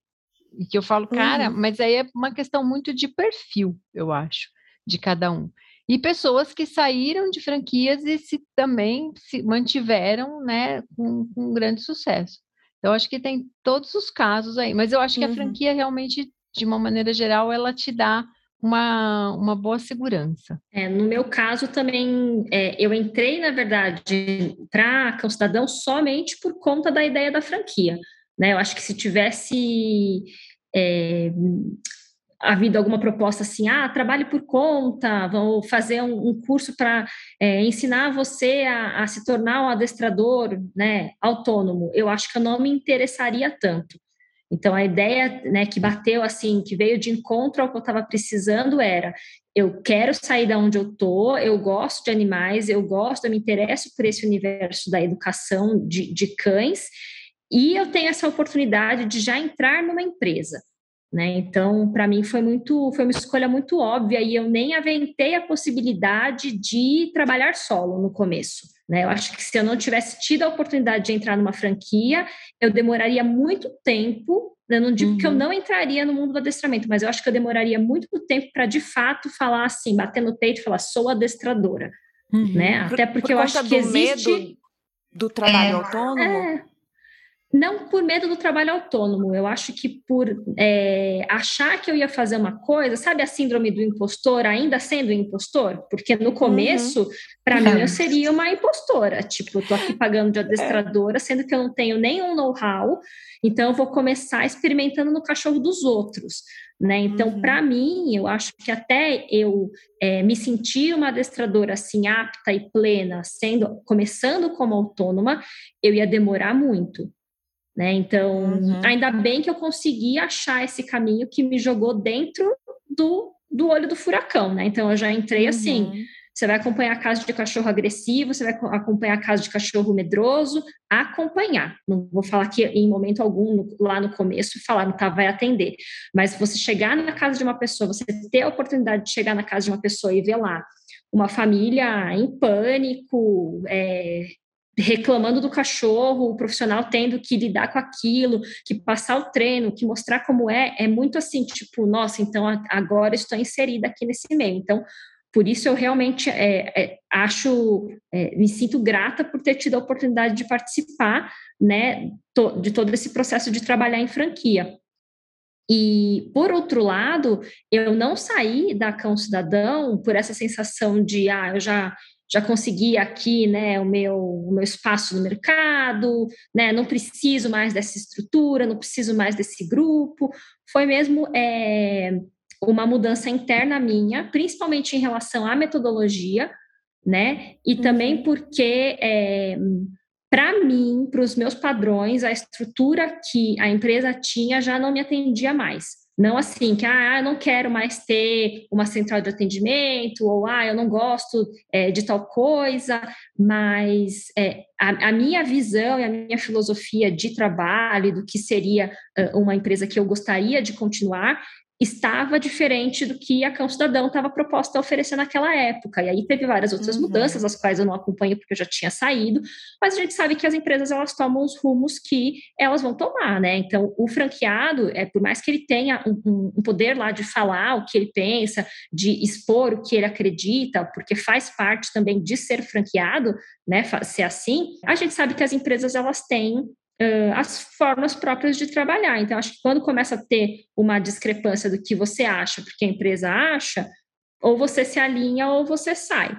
E que eu falo, cara, uhum. mas aí é uma questão muito de perfil, eu acho, de cada um. E pessoas que saíram de franquias e se também se mantiveram, né, com, com grande sucesso. Então, acho que tem todos os casos aí, mas eu acho que a uhum. franquia realmente de uma maneira geral, ela te dá uma, uma boa segurança. É, no meu caso também, é, eu entrei, na verdade, para Cão Cidadão somente por conta da ideia da franquia. Né? Eu acho que se tivesse é, havido alguma proposta assim, ah, trabalhe por conta, vou fazer um, um curso para é, ensinar você a, a, se tornar um adestrador né, autônomo, eu acho que eu não me interessaria tanto. Então, a ideia né, que bateu assim, que veio de encontro ao que eu estava precisando era: eu quero sair da onde eu estou, eu gosto de animais, eu gosto, eu me interesso por esse universo da educação de, de cães, e eu tenho essa oportunidade de já entrar numa empresa. Né? Então, para mim foi muito, foi uma escolha muito óbvia e eu nem aventei a possibilidade de trabalhar solo no começo. Né? Eu acho que se eu não tivesse tido a oportunidade de entrar numa franquia, eu demoraria muito tempo. Eu não digo uhum. que eu uhum. não entraria no mundo do adestramento, mas eu acho que eu demoraria muito tempo para de fato falar assim, bater no peito e falar sou adestradora, uhum. né? Até porque por eu acho que existe medo do trabalho é, autônomo. É, não por medo do trabalho autônomo, eu acho que por é, achar que eu ia fazer uma coisa, sabe a síndrome do impostor, ainda sendo impostor? Porque no começo, uhum. para mim, eu seria uma impostora. Tipo, eu tô aqui pagando de adestradora, sendo que eu não tenho nenhum know-how, então eu vou começar experimentando no cachorro dos outros. Né? Então, uhum. para mim, eu acho que até eu é, me sentir uma adestradora assim apta e plena, sendo começando como autônoma, eu ia demorar muito. Né? Então, uhum. ainda bem que eu consegui achar esse caminho que me jogou dentro do, do olho do furacão, né? Então, eu já entrei assim, uhum. assim, você vai acompanhar a casa de cachorro agressivo, você vai acompanhar a casa de cachorro medroso, acompanhar. Não vou falar que em momento algum, lá no começo, falar, não tá, vai atender. Mas você chegar na casa de uma pessoa, você ter a oportunidade de chegar na casa de uma pessoa e ver lá uma família em pânico, é, reclamando do cachorro, o profissional tendo que lidar com aquilo, que passar o treino, que mostrar como é, é muito assim, tipo, nossa, então agora estou inserida aqui nesse meio. Então, por isso eu realmente é, é, acho, é, me sinto grata por ter tido a oportunidade de participar, né, to, de todo esse processo de trabalhar em franquia. E, por outro lado, eu não saí da Cão Cidadão por essa sensação de, ah, eu já já consegui aqui né, o, meu, o meu espaço no mercado, né, não preciso mais dessa estrutura, não preciso mais desse grupo. Foi mesmo é, uma mudança interna minha, principalmente em relação à metodologia, né? E uhum. também porque, é, para mim, para os meus padrões, a estrutura que a empresa tinha já não me atendia mais. Não assim, que ah, eu não quero mais ter uma central de atendimento, ou ah, eu não gosto é, de tal coisa, mas é, a, a, minha visão e a minha filosofia de trabalho, do que seria uh, uma empresa que eu gostaria de continuar, estava diferente do que a Cão Cidadão estava proposta a oferecer naquela época. E aí teve várias outras uhum. mudanças, as quais eu não acompanho porque eu já tinha saído, mas a gente sabe que as empresas elas tomam os rumos que elas vão tomar, né? Então, o franqueado, é por mais que ele tenha um, um poder lá de falar o que ele pensa, de expor o que ele acredita, porque faz parte também de ser franqueado, né? Ser assim, a gente sabe que as empresas elas têm uh, as formas próprias de trabalhar. Então, acho que quando começa a ter uma discrepância do que você acha, porque a empresa acha, ou você se alinha ou você sai.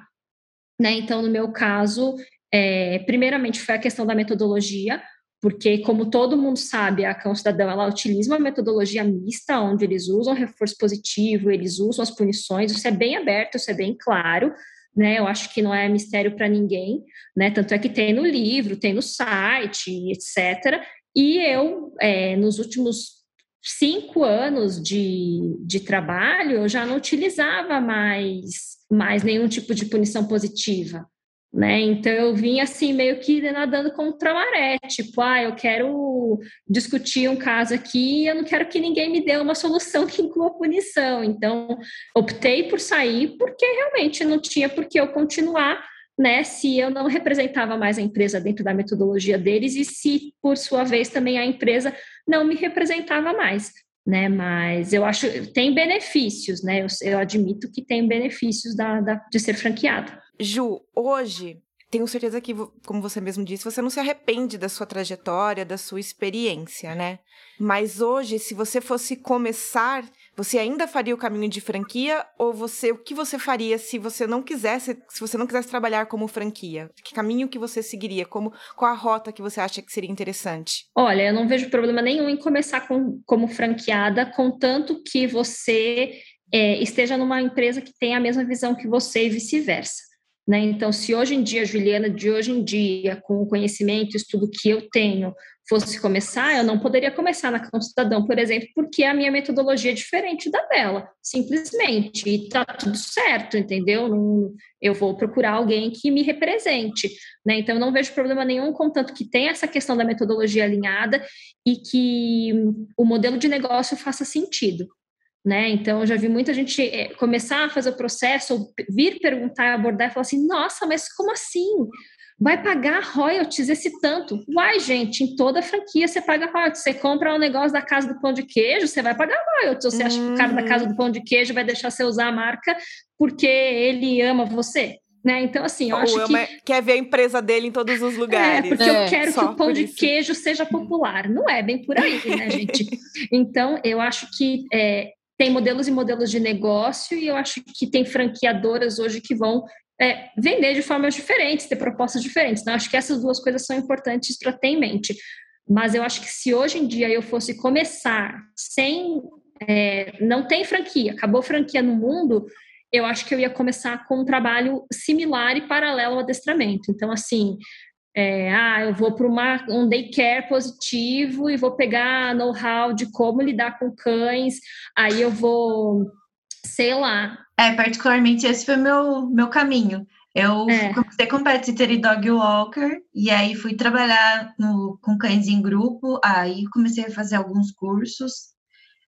Né? Então, no meu caso, é, primeiramente foi a questão da metodologia, porque, como todo mundo sabe, a Cão Cidadão ela utiliza uma metodologia mista, onde eles usam reforço positivo, eles usam as punições, isso é bem aberto, isso é bem claro, né? Eu acho que não é mistério para ninguém, né? Tanto é que tem no livro, tem no site, etc. E eu, é, nos últimos cinco anos de, de trabalho, eu já não utilizava mais, mais nenhum tipo de punição positiva né? Então eu vim assim meio que nadando contra a maré, tipo, ah, eu quero discutir um caso aqui, eu não quero que ninguém me dê uma solução *laughs* que inclua punição. Então optei por sair porque realmente não tinha por que eu continuar, né? Se eu não representava mais a empresa dentro da metodologia deles e se por sua vez também a empresa não me representava mais. Né, mas eu acho tem benefícios, né? Eu, eu admito que tem benefícios da, da, de ser franqueado. Ju, hoje, tenho certeza que, como você mesmo disse, você não se arrepende da sua trajetória, da sua experiência, né? Mas hoje, se você fosse começar, você ainda faria o caminho de franquia ou você o que você faria se você não quisesse, se você não quisesse trabalhar como franquia? Que caminho que você seguiria? Como qual a rota que você acha que seria interessante? Olha, eu não vejo problema nenhum em começar com, como franqueada, contanto que você é, esteja numa empresa que tenha a mesma visão que você e vice-versa Né? Então, se hoje em dia, Juliana, de hoje em dia, com o conhecimento e estudo que eu tenho, fosse começar, eu não poderia começar na Cão Cidadão, por exemplo, porque a minha metodologia é diferente da dela, simplesmente. E tá tudo certo, entendeu? Não, eu vou procurar alguém que me represente. Né? Então, eu não vejo problema nenhum, contanto que tem essa questão da metodologia alinhada e que o modelo de negócio faça sentido né? Então, eu já vi muita gente eh, começar a fazer o processo, ou vir perguntar, abordar e falar assim: nossa, mas como assim? Vai pagar royalties esse tanto? Uai, gente, em toda franquia você paga royalties. Você compra um negócio da casa do pão de queijo, você vai pagar royalties. Ou você acha que o cara da casa do pão de queijo vai deixar você usar a marca porque ele ama você? Né? Então, assim, eu Ou acho ama, que. Quer ver a empresa dele em todos os lugares. É, porque é, eu quero que o pão de isso. queijo seja popular. Não é bem por aí, né, gente? *laughs* Então, eu acho que é, tem modelos e modelos de negócio, e eu acho que tem franqueadoras hoje que vão é, vender de formas diferentes, ter propostas diferentes. Então, acho que essas duas coisas são importantes para ter em mente. Mas eu acho que se hoje em dia eu fosse começar sem. É, não tem franquia, acabou franquia no mundo, eu acho que eu ia começar com um trabalho similar e paralelo ao adestramento. Então, assim, é, ah, eu vou para um daycare positivo e vou pegar know-how de como lidar com cães, aí eu vou, sei lá. É, particularmente esse foi meu meu caminho. Eu é. comecei com pet sitter e dog walker, e aí fui trabalhar no, com cães em grupo, aí comecei a fazer alguns cursos.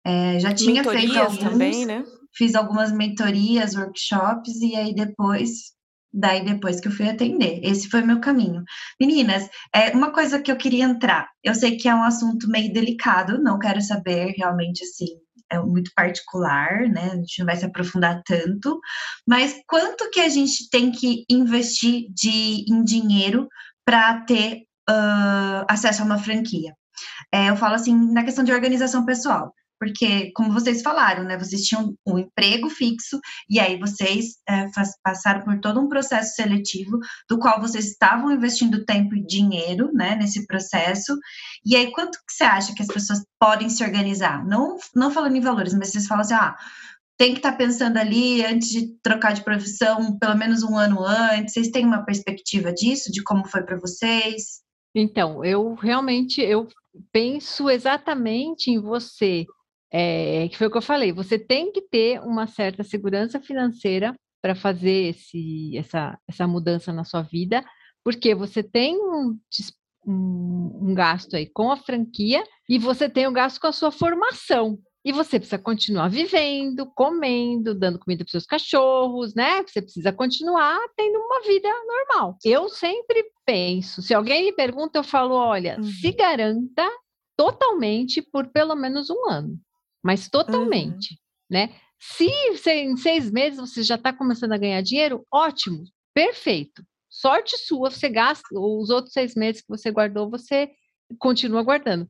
É, já tinha Mentorias feito alguns, também, né? Fiz algumas mentorias, workshops, e aí depois daí depois que eu fui atender. Esse foi meu caminho. Meninas, é uma coisa que eu queria entrar. Eu sei que é um assunto meio delicado, não quero saber realmente assim, é muito particular, né? A gente não vai se aprofundar tanto, mas quanto que a gente tem que investir de em dinheiro para ter uh, acesso a uma franquia? É, eu falo assim na questão de organização pessoal porque, como vocês falaram, né, vocês tinham um emprego fixo e aí vocês é, passaram por todo um processo seletivo do qual vocês estavam investindo tempo e dinheiro, né, nesse processo. E aí, quanto que você acha que as pessoas podem se organizar? Não, não falando em valores, mas vocês falam assim, ah, tem que estar tá pensando ali antes de trocar de profissão, pelo menos um ano antes. Vocês têm uma perspectiva disso, de como foi para vocês? Então, eu realmente eu penso exatamente em você é, que foi o que eu falei, você tem que ter uma certa segurança financeira para fazer esse, essa, essa mudança na sua vida, porque você tem um, um, um gasto aí com a franquia e você tem o um gasto com a sua formação. E você precisa continuar vivendo, comendo, dando comida para seus cachorros, né? Você precisa continuar tendo uma vida normal. Eu sempre penso, se alguém me pergunta, eu falo, olha, uhum. se garanta totalmente por pelo menos um ano mas totalmente, uhum. né? Se em seis meses você já está começando a ganhar dinheiro, ótimo, perfeito. Sorte sua, você gasta, os outros seis meses que você guardou, você continua guardando.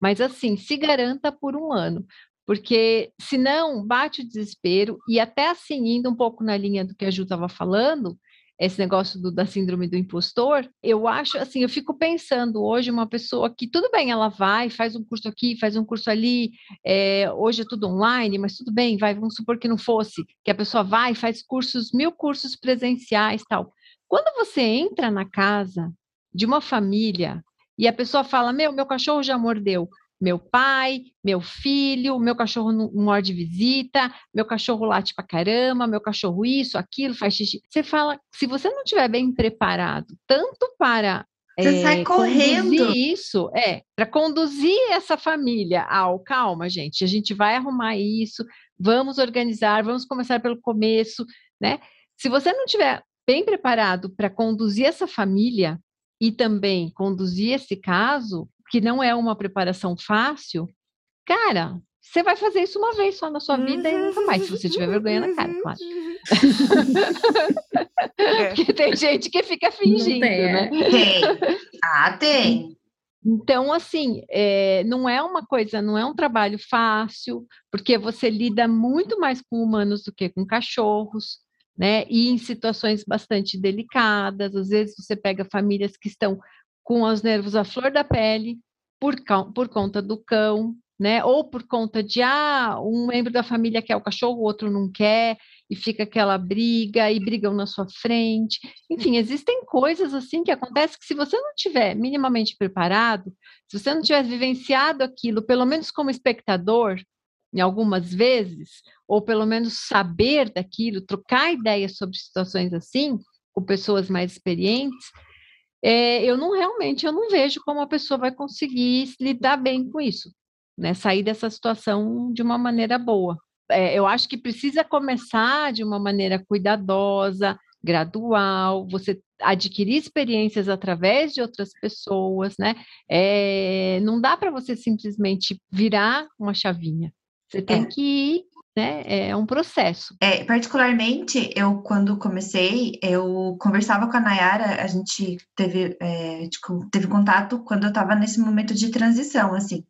Mas assim, se garanta por um ano, porque senão bate o desespero, e até assim, indo um pouco na linha do que a Ju estava falando, esse negócio do, da síndrome do impostor, eu acho assim, eu fico pensando hoje uma pessoa que tudo bem, ela vai, faz um curso aqui, faz um curso ali, é, hoje é tudo online, mas tudo bem, vai, vamos supor que não fosse, que a pessoa vai, faz cursos, mil cursos presenciais tal. Quando você entra na casa de uma família e a pessoa fala, meu, meu cachorro já mordeu, meu pai, meu filho, meu cachorro não morde visita, meu cachorro late pra caramba, meu cachorro isso, aquilo, faz xixi. Você fala, se você não estiver bem preparado, tanto para você é, sai correndo. Isso, é, para conduzir essa família ao calma, gente, a gente vai arrumar isso, vamos organizar, vamos começar pelo começo, né? Se você não tiver bem preparado para conduzir essa família e também conduzir esse caso, que não é uma preparação fácil, cara, você vai fazer isso uma vez só na sua vida e nunca mais, se você tiver vergonha na cara, claro. *laughs* É. *laughs* Porque tem gente que fica fingindo, tem, né? Tem. Ah, tem. Então, assim, é, não é uma coisa, não é um trabalho fácil, porque você lida muito mais com humanos do que com cachorros, né? E em situações bastante delicadas, às vezes você pega famílias que estão com os nervos à flor da pele por, por conta do cão, né? Ou por conta de ah, um membro da família quer o cachorro, o outro não quer, e fica aquela briga e brigam na sua frente. Enfim, existem coisas assim que acontecem que se você não tiver minimamente preparado, se você não tiver vivenciado aquilo, pelo menos como espectador, em algumas vezes, ou pelo menos saber daquilo, trocar ideias sobre situações assim, com pessoas mais experientes, é, eu não realmente eu não vejo como a pessoa vai conseguir lidar bem com isso, né? Sair dessa situação de uma maneira boa. É, eu acho que precisa começar de uma maneira cuidadosa, gradual, você adquirir experiências através de outras pessoas, né? É, não dá para você simplesmente virar uma chavinha. Você tem é. que ir né? É um processo. É, particularmente, eu, quando comecei, eu conversava com a Nayara, a gente teve, é, tipo, teve contato quando eu estava nesse momento de transição, assim.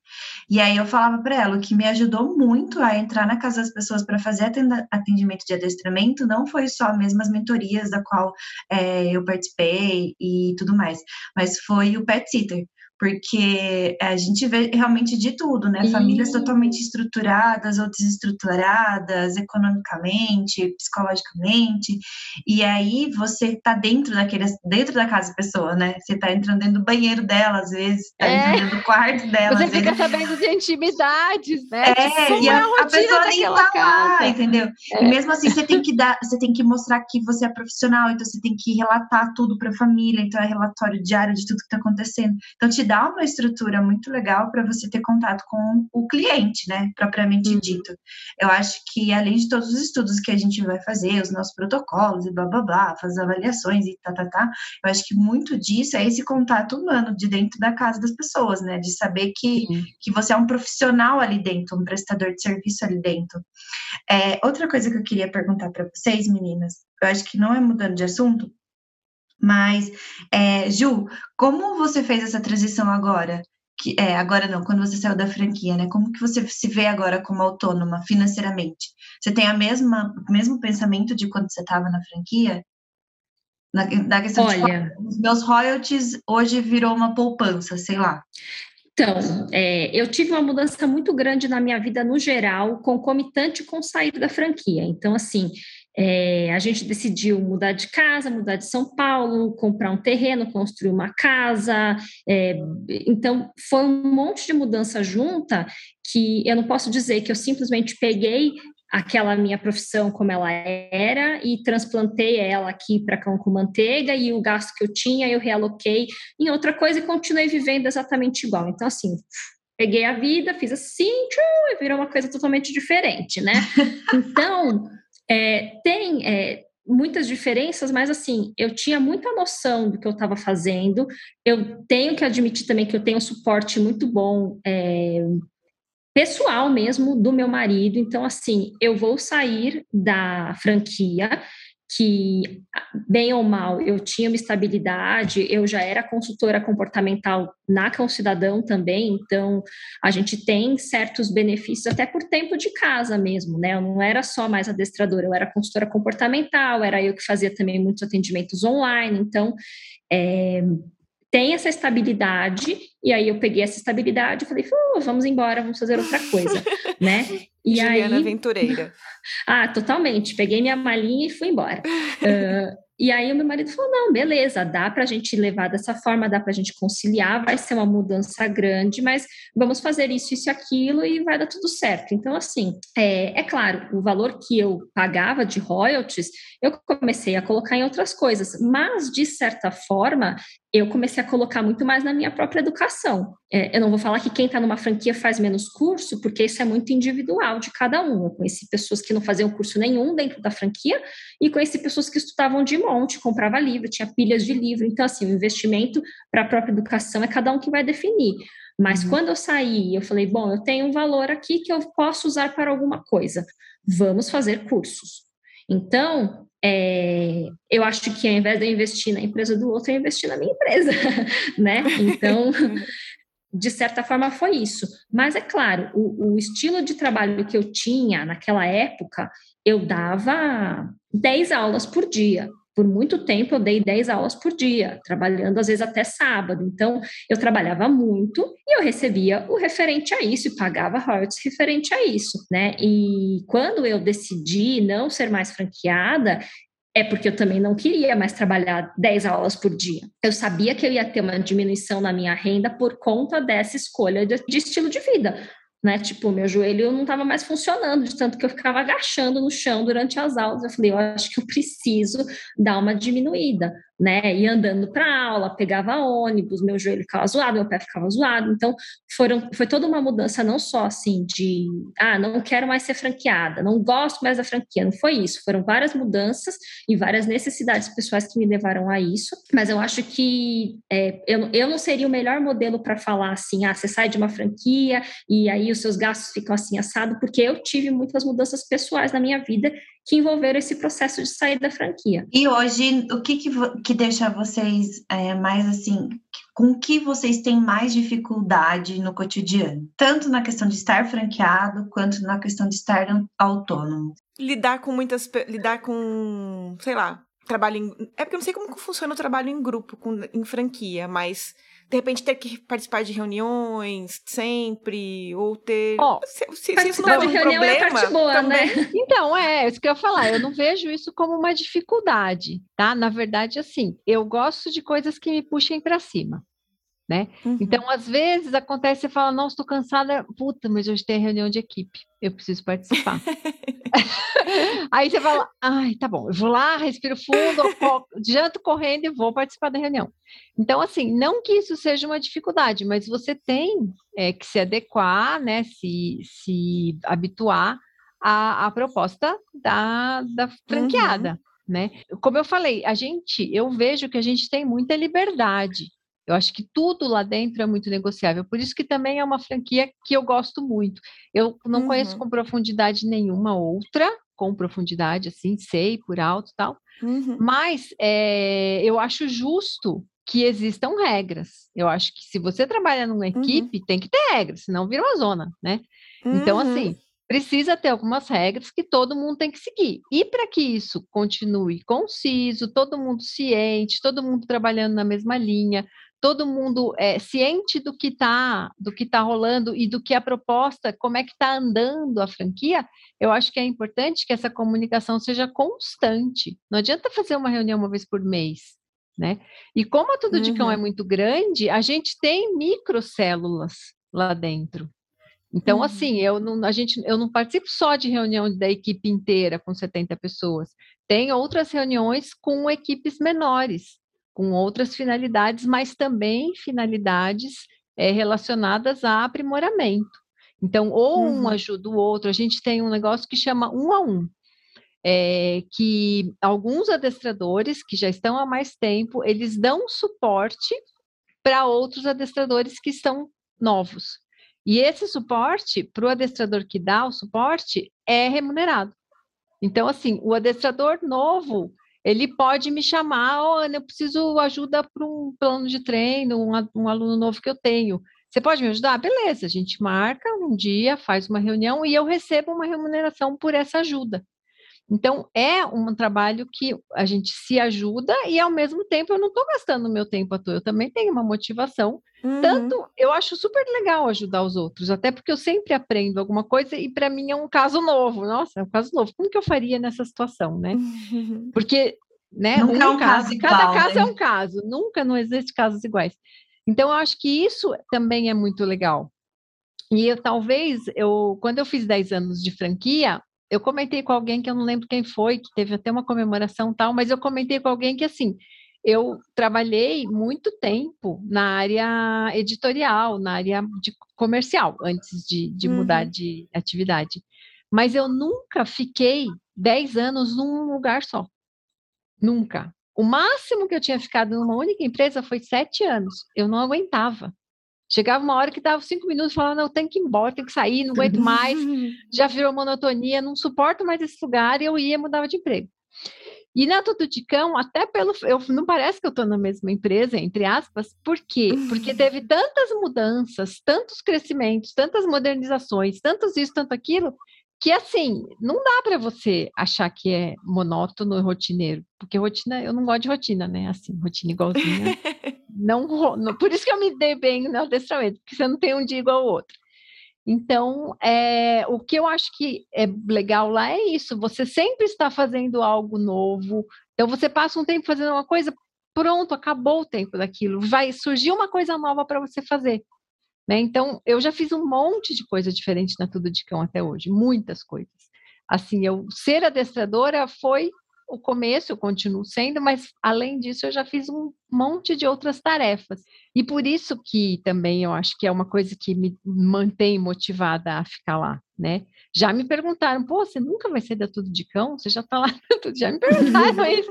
E aí eu falava para ela, o que me ajudou muito a entrar na casa das pessoas para fazer atendimento de adestramento não foi só mesmo as mentorias da qual é, eu participei e tudo mais, mas foi o pet sitter porque a gente vê realmente de tudo, né? Famílias totalmente estruturadas ou desestruturadas, economicamente, psicologicamente, e aí você tá dentro daquele, dentro da casa da pessoa, né? Você tá entrando dentro do banheiro dela, às vezes, tá é. entrando dentro do quarto dela. Você fica vezes. sabendo de intimidades, né? É, e a, é a, a pessoa nem tá casa. lá, entendeu? É. E mesmo assim, você tem que dar, você tem que mostrar que você é profissional, então você tem que relatar tudo para a família, então é relatório diário de tudo que tá acontecendo. Então te dá uma estrutura muito legal para você ter contato com o cliente, né, propriamente uhum. dito. Eu acho que além de todos os estudos que a gente vai fazer, os nossos protocolos e blá blá blá, fazer avaliações e tá tá tá, eu acho que muito disso é esse contato humano de dentro da casa das pessoas, né, de saber que, que você é um profissional ali dentro, um prestador de serviço ali dentro. É, outra coisa que eu queria perguntar para vocês, meninas, eu acho que não é mudando de assunto, mas, é, Ju, como você fez essa transição agora? Que, é, agora não, quando você saiu da franquia, né? Como que você se vê agora como autônoma financeiramente? Você tem a mesma, o mesmo pensamento de quando você estava na franquia? Na, na questão Olha, de os meus royalties hoje virou uma poupança, sei lá. Então, é, eu tive uma mudança muito grande na minha vida no geral, concomitante com sair da franquia. Então, assim, é, a gente decidiu mudar de casa, mudar de São Paulo, comprar um terreno, construir uma casa. É, então, foi um monte de mudança junta que eu não posso dizer que eu simplesmente peguei aquela minha profissão como ela era e transplantei ela aqui para cão com manteiga e o gasto que eu tinha eu realoquei em outra coisa e continuei vivendo exatamente igual. Então, assim, peguei a vida, fiz assim, tchum, e virou uma coisa totalmente diferente, né? *laughs* Então. É, tem é, muitas diferenças, mas assim, eu tinha muita noção do que eu estava fazendo. Eu tenho que admitir também que eu tenho um suporte muito bom. É, pessoal mesmo do meu marido, então assim, eu vou sair da franquia que, bem ou mal, eu tinha uma estabilidade, eu já era consultora comportamental na Cão Cidadão também, então a gente tem certos benefícios até por tempo de casa mesmo, né? Eu não era só mais adestradora, eu era consultora comportamental, era eu que fazia também muitos atendimentos online, então é, tem essa estabilidade, e aí eu peguei essa estabilidade e falei, vamos embora, vamos fazer outra coisa, *laughs* né? E Juliana aí... Aventureira. ah, totalmente. Peguei minha malinha e fui embora. uh, *laughs* e aí o meu marido falou: não, beleza, dá para a gente levar dessa forma, dá para a gente conciliar, vai ser uma mudança grande, mas vamos fazer isso, isso e aquilo e vai dar tudo certo. Então, assim, é, é claro, o valor que eu pagava de royalties, eu comecei a colocar em outras coisas, mas de certa forma, eu comecei a colocar muito mais na minha própria educação. É, eu não vou falar que quem está numa franquia faz menos curso, porque isso é muito individual de cada um. Eu conheci pessoas que não faziam curso nenhum dentro da franquia e conheci pessoas que estudavam de monte, comprava livro, tinha pilhas de livro. Então, assim, o investimento para a própria educação é cada um que vai definir. Mas uhum. quando eu saí, eu falei, bom, eu tenho um valor aqui que eu posso usar para alguma coisa. Vamos fazer cursos. Então, é, eu acho que ao invés de eu investir na empresa do outro, eu investir na minha empresa, *laughs* né? Então, *laughs* de certa forma foi isso. Mas é claro, o, o, estilo de trabalho que eu tinha naquela época, eu dava 10 aulas por dia. Por muito tempo eu dei 10 aulas por dia, trabalhando às vezes até sábado. Então, eu trabalhava muito e eu recebia o referente a isso e pagava royalties referente a isso, né? E quando eu decidi não ser mais franqueada, é porque eu também não queria mais trabalhar 10 aulas por dia. Eu sabia que eu ia ter uma diminuição na minha renda por conta dessa escolha de, de estilo de vida né? Tipo, meu joelho não estava mais funcionando, de tanto que eu ficava agachando no chão durante as aulas. Eu falei, eu acho que eu preciso dar uma diminuída né? Ia andando para aula, pegava ônibus, meu joelho ficava zoado, meu pé ficava zoado. Então, foram, foi toda uma mudança, não só assim de, ah, não quero mais ser franqueada, não gosto mais da franquia, não foi isso. Foram várias mudanças e várias necessidades pessoais que me levaram a isso. Mas eu acho que é, eu, eu não seria o melhor modelo para falar assim, ah, você sai de uma franquia e aí os seus gastos ficam assim assado, porque eu tive muitas mudanças pessoais na minha vida que envolveram esse processo de sair da franquia. E hoje, o que, que, que deixa vocês é, mais assim, com que vocês têm mais dificuldade no cotidiano? Tanto na questão de estar franqueado, quanto na questão de estar autônomo? Lidar com muitas. lidar com, sei lá, trabalho em. É porque eu não sei como funciona o trabalho em grupo, com, em franquia, mas de repente ter que participar de reuniões sempre, ou ter. Oh, se, se, se isso não é um problema, é parte boa, também... né? Então, é, isso que eu ia falar. Eu não vejo isso como uma dificuldade, tá? Na verdade, assim, eu gosto de coisas que me puxem para cima. Né? Uhum. Então, às vezes acontece, você fala, não, estou cansada, puta, mas hoje tem reunião de equipe, eu preciso participar. *laughs* Aí você fala, ai, tá bom, eu vou lá, respiro fundo, janto correndo e vou participar da reunião. Então, assim, não que isso seja uma dificuldade, mas você tem é, que se adequar, né, se, se habituar à, à proposta da, da franqueada, uhum. né? Como eu falei, a gente, eu vejo que a gente tem muita liberdade eu acho que tudo lá dentro é muito negociável. Por isso que também é uma franquia que eu gosto muito. Eu não uhum. conheço com profundidade nenhuma outra, com profundidade, assim, sei por alto tal. Uhum. Mas é, eu acho justo que existam regras. Eu acho que se você trabalha numa uhum. equipe, uhum. tem que ter regras, senão vira uma zona, né? Então, uhum. assim, precisa ter algumas regras que todo mundo tem que seguir. E para que isso continue conciso, todo mundo ciente, todo mundo trabalhando na mesma linha, todo mundo é ciente do que está do que tá rolando e do que a proposta, como é que está andando a franquia, eu acho que é importante que essa comunicação seja constante. Não adianta fazer uma reunião uma vez por mês, né? E como a Tudo uhum. de Cão é uhum. muito grande, a gente tem microcélulas lá dentro. Então, uhum. assim, eu não, a gente, eu não participo só de reunião da equipe inteira com 70 pessoas. Tem outras reuniões com equipes menores com outras finalidades, mas também finalidades é, relacionadas a aprimoramento. Então, ou um uhum. ajuda o outro, a gente tem um negócio que chama um a um, é, que alguns adestradores que já estão há mais tempo, eles dão suporte para outros adestradores que estão novos. E esse suporte, para o adestrador que dá o suporte, é remunerado. Então, assim, o adestrador novo, ele pode me chamar, oh, Ana, eu preciso ajuda para um plano de treino, um, um, aluno novo que eu tenho. Você pode me ajudar? Beleza, a gente marca um dia, faz uma reunião e eu recebo uma remuneração por essa ajuda. Então, é um trabalho que a gente se ajuda e, ao mesmo tempo, eu não estou gastando meu tempo à toa. Eu também tenho uma motivação. Uhum. Tanto, eu acho super legal ajudar os outros, até porque eu sempre aprendo alguma coisa e, para mim, é um caso novo. Nossa, é um caso novo. Como que eu faria nessa situação, né? Uhum. *laughs* Porque, né? Nunca um é um caso, caso Cada igual, caso né? é um caso. Nunca não existe casos iguais. Então, eu acho que isso também é muito legal. E eu talvez, eu, quando eu fiz 10 anos de franquia, eu comentei com alguém que eu não lembro quem foi, que teve até uma comemoração tal, mas eu comentei com alguém que assim, eu trabalhei muito tempo na área editorial, na área de comercial, antes de, de uhum. mudar de atividade. Mas eu nunca fiquei 10 anos num lugar só. Nunca. O máximo que eu tinha ficado numa única empresa foi sete anos. Eu não aguentava. Chegava uma hora que dava cinco minutos, falava, não, tem que ir embora, tem que sair, não aguento mais, *laughs* já virou monotonia, não suporto mais esse lugar, e eu ia mudava de emprego. E na Tudo de Cão, até pelo. Eu, não parece que eu estou na mesma empresa, entre aspas, por quê? Porque *laughs* teve tantas mudanças, tantos crescimentos, tantas modernizações, tantos isso, tanto aquilo, que assim, não dá para você achar que é monótono e rotineiro, porque rotina, eu não gosto de rotina, né? Assim, rotina igualzinha. *laughs* não, não, por isso que eu me dei bem no adestramento, porque você não tem um dia igual ao outro. Então, é, o que eu acho que é legal lá é isso, você sempre está fazendo algo novo. Então, você passa um tempo fazendo uma coisa, pronto, acabou o tempo daquilo. Vai surgir uma coisa nova para você fazer. Né? Então, eu já fiz um monte de coisa diferente na Tudo de Cão até hoje, muitas coisas. Assim, eu ser adestradora foi o começo, eu continuo sendo, mas além disso eu já fiz um monte de outras tarefas. E por isso que também eu acho que é uma coisa que me mantém motivada a ficar lá, né? Já me perguntaram, pô, você nunca vai ser da Tudo de Cão? Você já está lá, *laughs* já me perguntaram isso.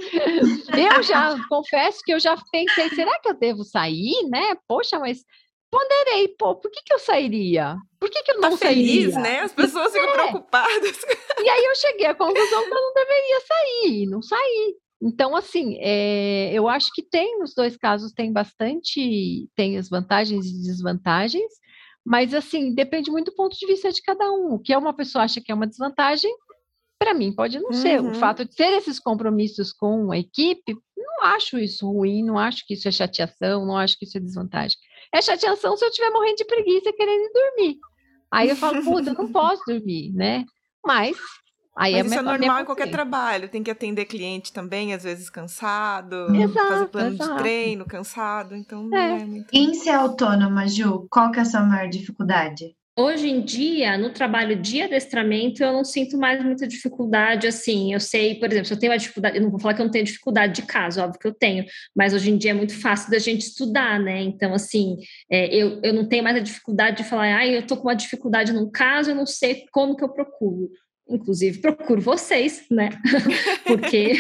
Eu já confesso que eu já pensei, será que eu devo sair, né? Poxa, mas ponderei, pô, por que, que eu sairia? Por que, que eu não tá feliz, sairia? né? As pessoas ficam é. preocupadas. E aí eu cheguei à conclusão que eu não deveria sair, não saí. Então, assim, é, eu acho que tem, nos dois casos, tem bastante, tem as vantagens e desvantagens, mas, assim, depende muito do ponto de vista de cada um. O que uma pessoa acha que é uma desvantagem, para mim pode não uhum. ser. O uhum. fato de ter esses compromissos com a equipe, não acho isso ruim, não acho que isso é chateação, não acho que isso é desvantagem. É chateação se eu estiver morrendo de preguiça querendo dormir. Aí eu falo, puta, eu não *laughs* posso dormir, né? Mas Aí Mas é isso é normal em qualquer trabalho, tem que atender cliente também, às vezes cansado, exato, fazer plano exato. de treino, cansado, então não é, é muito. Em ser autônoma, Ju, qual que é a sua maior dificuldade? Hoje em dia, no trabalho de adestramento, eu não sinto mais muita dificuldade, assim, eu sei, por exemplo, se eu tenho uma dificuldade, eu não vou falar que eu não tenho dificuldade de caso, óbvio que eu tenho, mas hoje em dia é muito fácil da gente estudar, né, então, assim, é, eu, eu não tenho mais a dificuldade de falar, ah, eu tô com uma dificuldade num caso, eu não sei como que eu procuro inclusive procuro vocês, né? *laughs* Porque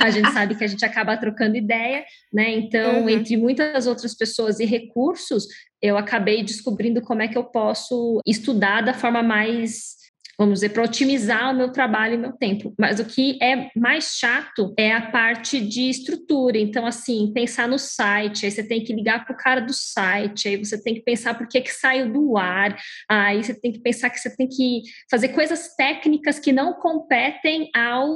a gente sabe que a gente acaba trocando ideia, né? Então, uhum. entre muitas outras pessoas e recursos, eu acabei descobrindo como é que eu posso estudar da forma mais vamos dizer, para otimizar o meu trabalho e meu tempo. Mas o que é mais chato é a parte de estrutura. Então, assim, pensar no site, aí você tem que ligar para o cara do site, aí você tem que pensar por que, que saiu do ar, aí você tem que pensar que você tem que fazer coisas técnicas que não competem ao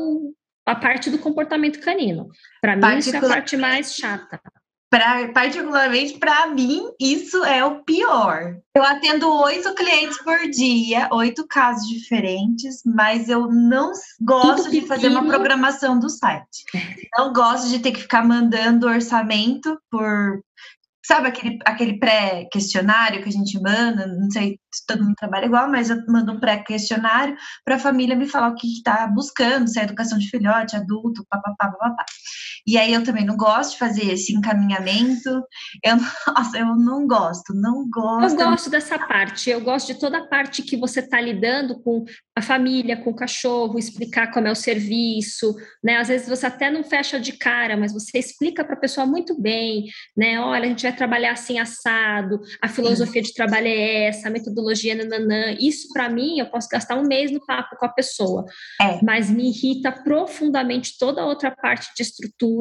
a parte do comportamento canino. Para mim, isso é a parte mais chata. Pra, particularmente para mim, isso é o pior. Eu atendo oito clientes por dia, oito casos diferentes, mas eu não gosto de fazer uma programação do site. Não gosto de ter que ficar mandando orçamento por Sabe aquele, aquele pré-questionário que a gente manda? Não sei se todo mundo trabalha igual, mas eu mando um pré-questionário para a família me falar o que está buscando, se é educação de filhote, adulto, papapá, papapá. E aí eu também não gosto de fazer esse encaminhamento. Eu, *laughs* nossa, eu não gosto, não gosto. Eu gosto dessa parte, eu gosto de toda a parte que você está lidando com a família, com o cachorro, explicar como é o serviço, né? Às vezes você até não fecha de cara, mas você explica para a pessoa muito bem, né? Olha, a gente vai trabalhar assim assado, a filosofia de trabalho é essa, a metodologia nananã. Isso para mim, eu posso gastar um mês no papo com a pessoa. É. Mas me irrita profundamente toda a outra parte de estrutura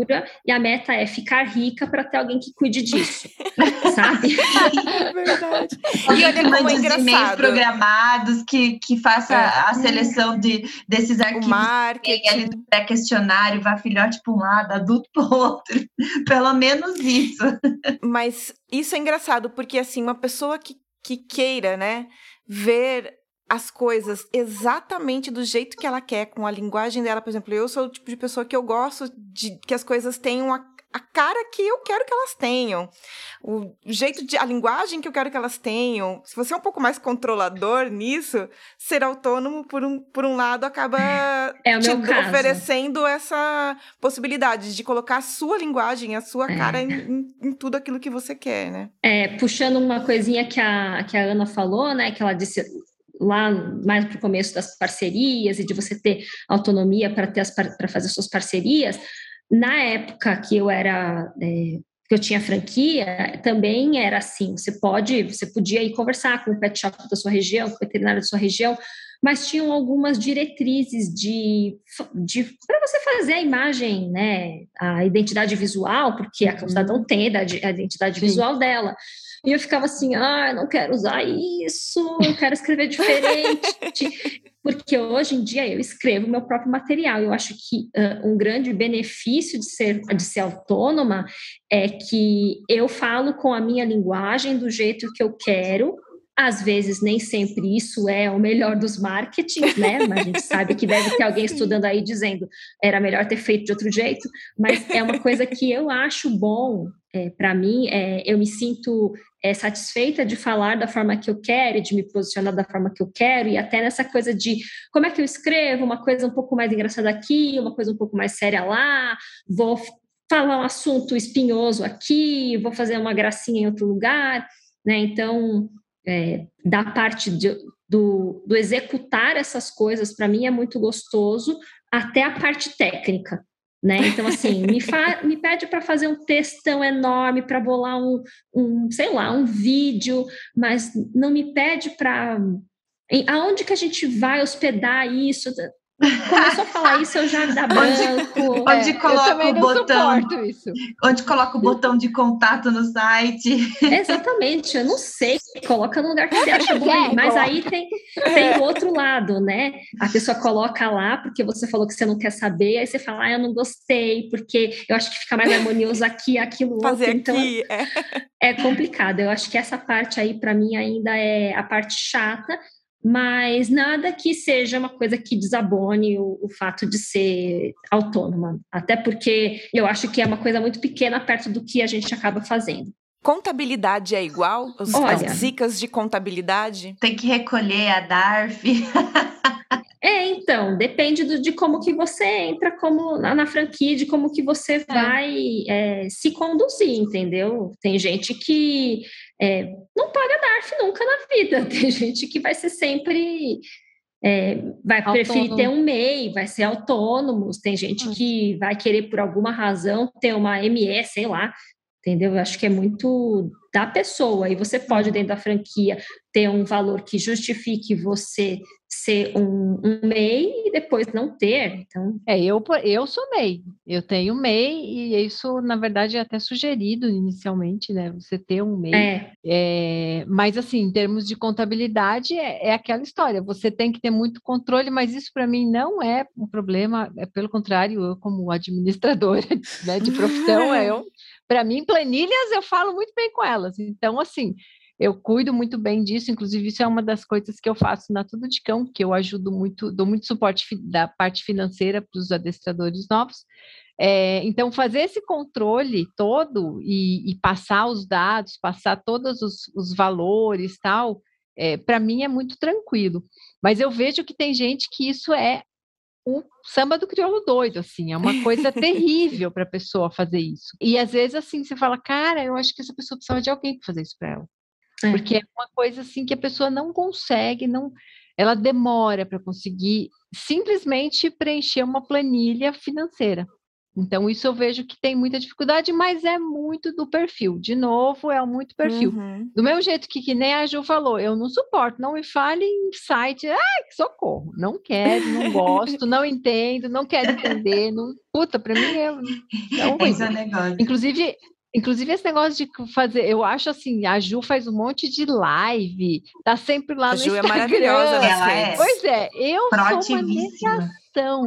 e a meta é ficar rica para ter alguém que cuide disso. *laughs* sabe? É verdade. *laughs* E olha como é engraçado. programados que, que faça é. a seleção de, desses arquivos. O marketing. do pré-questionário, vá filhote para um lado, adulto para o outro. *laughs* Pelo menos isso. Mas mas isso é engraçado, porque assim, uma pessoa que, que queira, né, ver as coisas exatamente do jeito que ela quer, com a linguagem dela, por exemplo, eu sou o tipo de pessoa que eu gosto de que as coisas tenham a a cara que eu quero que elas tenham, o jeito de a linguagem que eu quero que elas tenham. Se você é um pouco mais controlador nisso, ser autônomo por um, por um lado acaba é te oferecendo essa possibilidade de colocar a sua linguagem, a sua é. cara em, em, em, tudo aquilo que você quer, né? É, puxando uma coisinha que a, que a Ana falou, né, que ela disse lá mais para o começo das parcerias e de você ter autonomia para ter para fazer suas parcerias na época que eu era é, que eu tinha franquia, também era assim. Você pode, você podia ir conversar com o pet shop da sua região, com o veterinário da sua região, mas tinham algumas diretrizes de, de para você fazer a imagem, né, a identidade visual, porque a cidadão uhum. tem a identidade Sim. visual dela. E eu ficava assim, ah, não quero usar isso, eu quero escrever diferente. *laughs* porque hoje em dia eu escrevo meu próprio material. Eu acho que uh, um grande benefício de ser, de ser autônoma é que eu falo com a minha linguagem do jeito que eu quero, às vezes, nem sempre isso é o melhor dos marketings, né? Mas a gente sabe que deve ter alguém *laughs* estudando aí dizendo era melhor ter feito de outro jeito, mas é uma coisa que eu acho bom é, para mim. É, eu me sinto é, satisfeita de falar da forma que eu quero, de me posicionar da forma que eu quero, e até nessa coisa de como é que eu escrevo, uma coisa um pouco mais engraçada aqui, uma coisa um pouco mais séria lá, vou falar um assunto espinhoso aqui, vou fazer uma gracinha em outro lugar, né? Então é, da parte de, do, do executar essas coisas, para mim é muito gostoso, até a parte técnica. Né? Então, assim, *laughs* me, me pede para fazer um textão enorme, para bolar um, um, sei lá, um vídeo, mas não me pede para. Aonde que a gente vai hospedar isso? Começou a falar isso, eu já *laughs* dá branco. *laughs* Onde, é, coloca o botão? Onde coloca o botão de contato no site? Exatamente, eu não sei. Coloca no lugar que você acha bom. É, mas aí tem, tem o outro lado, né? A pessoa coloca lá porque você falou que você não quer saber, aí você fala, ah, eu não gostei, porque eu acho que fica mais harmonioso aqui, aquilo Fazer outro. Então, aqui, é. é complicado. Eu acho que essa parte aí, para mim, ainda é a parte chata mas nada que seja uma coisa que desabone o, o, fato de ser autônoma, até porque eu acho que é uma coisa muito pequena perto do que a gente acaba fazendo. Contabilidade é igual? Os, Olha, as dicas de contabilidade? Tem que recolher a DARF. *laughs* É, então, depende do, de como que você entra como na, na franquia, de como que você é. vai é, se conduzir, entendeu? Tem gente que é, não paga DARF nunca na vida, *laughs* tem gente que vai ser sempre é, vai autônomo. preferir ter um MEI, vai ser autônomo, tem gente que vai querer, por alguma razão, ter uma ME, sei lá, entendeu? Eu acho que é muito da pessoa, e você pode, dentro da franquia, ter um valor que justifique você ser um, um MEI e depois não ter. Então... É, eu, eu sou MEI, eu tenho MEI e isso, na verdade, é até sugerido inicialmente, né? Você ter um MEI. É. É, mas, assim, em termos de contabilidade, é, é, aquela história, você tem que ter muito controle, mas isso para mim não é um problema, é pelo contrário, eu, como administradora *laughs* né, de profissão, é eu. Para mim, planilhas eu falo muito bem com elas. Então, assim, eu cuido muito bem disso, inclusive isso é uma das coisas que eu faço na Tudo de Cão, que eu ajudo muito, dou muito suporte da parte financeira para os adestradores novos. É, então, fazer esse controle todo e, e, passar os dados, passar todos os, os valores tal, é, para mim é muito tranquilo. Mas eu vejo que tem gente que isso é o samba do crioulo doido, assim, é uma coisa terrível para a pessoa fazer isso. E às vezes, assim, você fala, cara, eu acho que essa pessoa precisava de alguém para fazer isso para ela. É. Porque é uma coisa assim que a pessoa não consegue, não, ela demora para conseguir simplesmente preencher uma planilha financeira. Então, isso eu vejo que tem muita dificuldade, mas é muito do perfil. De novo, é muito perfil. Uhum. Do mesmo jeito que, que nem a Ju falou, eu não suporto, não me fale em site, ah, que socorro. Não quero, não gosto, não entendo, não quero entender. Não... Puta, para mim é, é *laughs* um negócio. Inclusive, Inclusive, esse negócio de fazer, eu acho assim, a Ju faz um monte de live, tá sempre lá a no Ju Instagram. é maravilhosa, ela é. Pois é, eu sou uma negação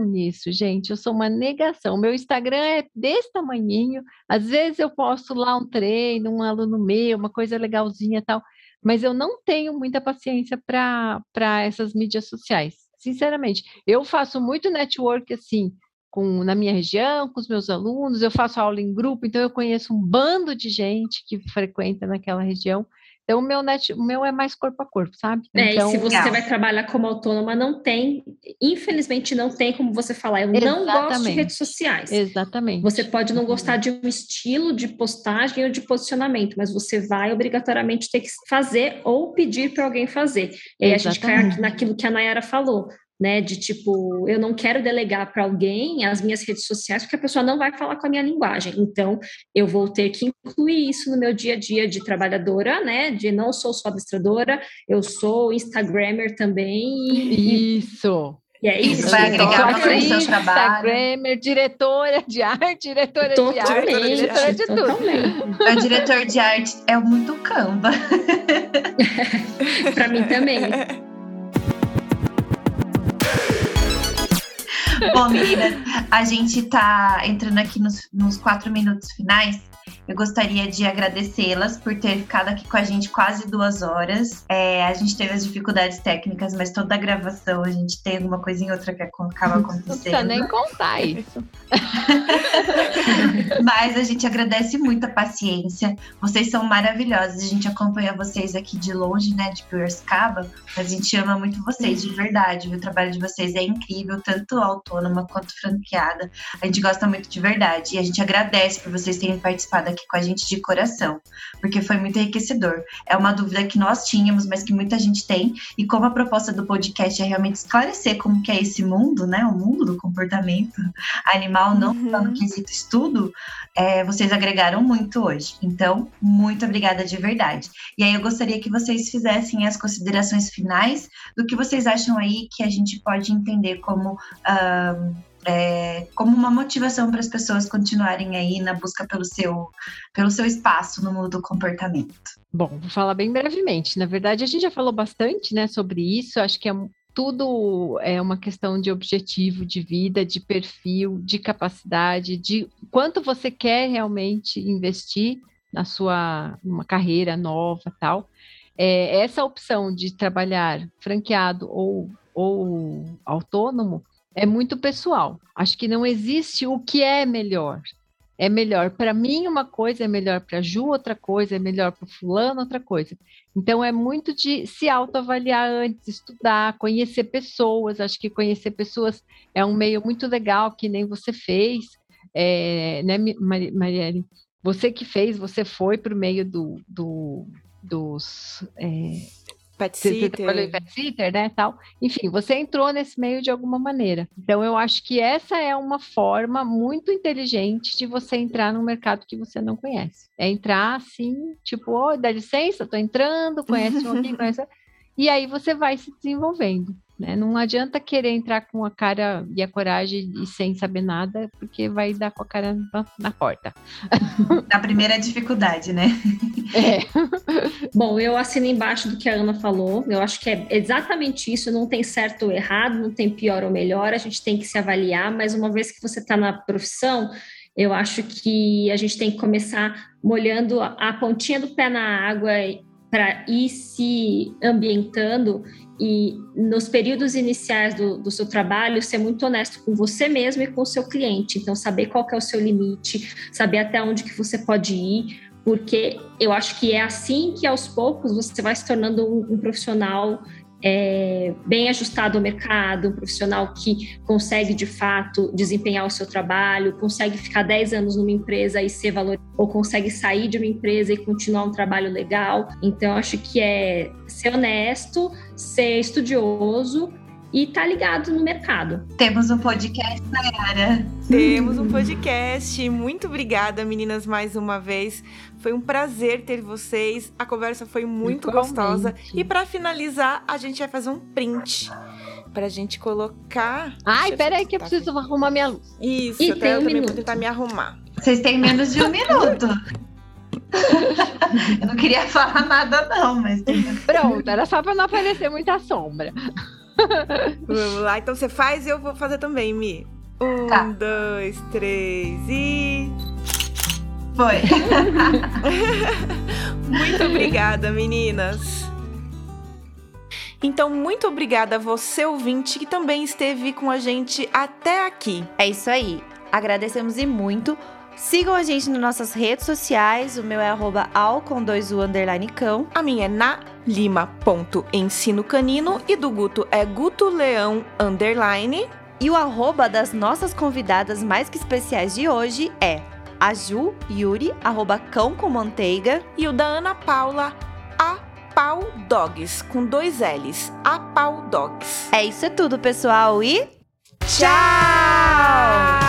nisso, gente. Eu sou uma negação. Meu Instagram é desse tamanhinho. Às vezes eu posto lá um treino, um aluno meu, uma coisa legalzinha tal, mas eu não tenho muita paciência para essas mídias sociais. Sinceramente, eu faço muito network assim, com, na minha região, com os meus alunos, eu faço aula em grupo, então eu conheço um bando de gente que frequenta naquela região. Então, o meu, net, o meu é mais corpo a corpo, sabe? É, então, e se você legal. vai trabalhar como autônoma, não tem, infelizmente, não tem como você falar, eu Exatamente. não gosto de redes sociais. Exatamente. Você pode não gostar de um estilo de postagem ou de posicionamento, mas você vai obrigatoriamente ter que fazer ou pedir para alguém fazer. E aí a gente cai naquilo que a Nayara falou né? De tipo, eu não quero delegar para alguém as minhas redes sociais porque a pessoa não vai falar com a minha linguagem. Então, eu vou ter que incluir isso no meu dia a dia de trabalhadora, né? De não sou só adestradora, eu sou Instagrammer também. Isso. E é isso. vai agregar para o seu trabalho. Instagrammer, diretora de arte, diretora totalmente, de arte, diretora de tudo. O diretor de arte é muito Canva. *laughs* para mim também. Bom, meninas, a gente tá entrando aqui nos, nos quatro minutos finais. Eu gostaria de agradecê-las por ter ficado aqui com a gente quase duas horas. É, a gente teve as dificuldades técnicas, mas toda a gravação a gente tem alguma coisinha outra que acaba acontecendo. Não precisa nem contar *laughs* isso. mas a gente agradece muito a paciência. Vocês são maravilhosos. A gente acompanha vocês aqui de longe, né, de Piracicaba. A gente ama muito vocês, de verdade. O trabalho de vocês é incrível, tanto autônoma quanto franqueada. A gente gosta muito de verdade. E a gente agradece por vocês terem participado participado aqui com a gente de coração, porque foi muito enriquecedor. É uma dúvida que nós tínhamos, mas que muita gente tem, e como a proposta do podcast é realmente esclarecer como que é esse mundo, né, o mundo do comportamento animal, não uhum. só no quesito estudo, é, vocês agregaram muito hoje. Então, muito obrigada de verdade. E aí eu gostaria que vocês fizessem as considerações finais do que vocês acham aí que a gente pode entender como é, como uma motivação para as pessoas continuarem aí na busca pelo seu, pelo seu espaço no mundo do comportamento? Bom, vou falar bem brevemente. Na verdade, a gente já falou bastante né, sobre isso. Acho que é tudo é uma questão de objetivo de vida, de perfil, de capacidade, de quanto você quer realmente investir na sua uma carreira nova, tal. É, essa opção de trabalhar franqueado ou, ou autônomo é muito pessoal. Acho que não existe o que é melhor. É melhor para mim uma coisa, é melhor para Ju outra coisa, é melhor para fulano outra coisa. Então é muito de se autoavaliar antes, estudar, conhecer pessoas. Acho que conhecer pessoas é um meio muito legal que nem você fez, é, né, Marielle? Você que fez, você foi por meio do, do dos é, Pet sitter. Você trabalhou em pet sitter, né, tal. Enfim, você entrou nesse meio de alguma maneira. Então, eu acho que essa é uma forma muito inteligente de você entrar num mercado que você não conhece. É entrar assim, tipo, oh, dá licença, tô entrando, conhece um *laughs* aqui, conhece... E aí você vai se desenvolvendo. Né? Não adianta querer entrar com a cara e a coragem e sem saber nada, porque vai dar com a cara na, na porta. Na primeira dificuldade, né? É. *laughs* Bom, eu assino embaixo do que a Ana falou. Eu acho que é exatamente isso. Não tem certo ou errado, não tem pior ou melhor. A gente tem que se avaliar, mas uma vez que você está na profissão, eu acho que a gente tem que começar molhando a pontinha do pé na água para ir se ambientando e nos períodos iniciais do, do, seu trabalho ser muito honesto com você mesmo e com o seu cliente. Então saber qual é o seu limite, saber até onde que você pode ir, porque eu acho que é assim que aos poucos você vai se tornando um, um profissional é, bem ajustado ao mercado, um profissional que consegue de fato desempenhar o seu trabalho, consegue ficar 10 anos numa empresa e ser valorizado, ou consegue sair de uma empresa e continuar um trabalho legal. Então, acho que é ser honesto, ser estudioso e tá ligado no mercado. Temos um podcast, Nayara. Temos um podcast. Muito obrigada, meninas, mais uma vez. Foi um prazer ter vocês. A conversa foi muito Igualmente. gostosa. E para finalizar, a gente vai fazer um print pra gente colocar. Ai, peraí, que eu preciso arrumar minha luz. Isso, e até eu um também minuto. vou tentar me arrumar. Vocês têm menos de um minuto. eu não queria falar nada, não, mas. Pronto, era só pra não aparecer muita sombra. *laughs* Vamos lá, então você faz e eu vou fazer também, Mi. Um, tá. dois, três e. Foi. *laughs* muito obrigada, meninas. Então, muito obrigada a você, ouvinte, que também esteve com a gente até aqui. É isso aí. Agradecemos e muito. Sigam a gente nas nossas redes sociais. O meu é arroba al com dois u underline cão. A minha é na lima ponto ensino canino e do Guto é guto leão underline. E o arroba das nossas convidadas mais que especiais de hoje é a Ju Yuri, arroba cão com manteiga. E o da Ana Paula, a Pau Dogs, com dois L's. A Pau Dogs. É isso é tudo, pessoal, e tchau!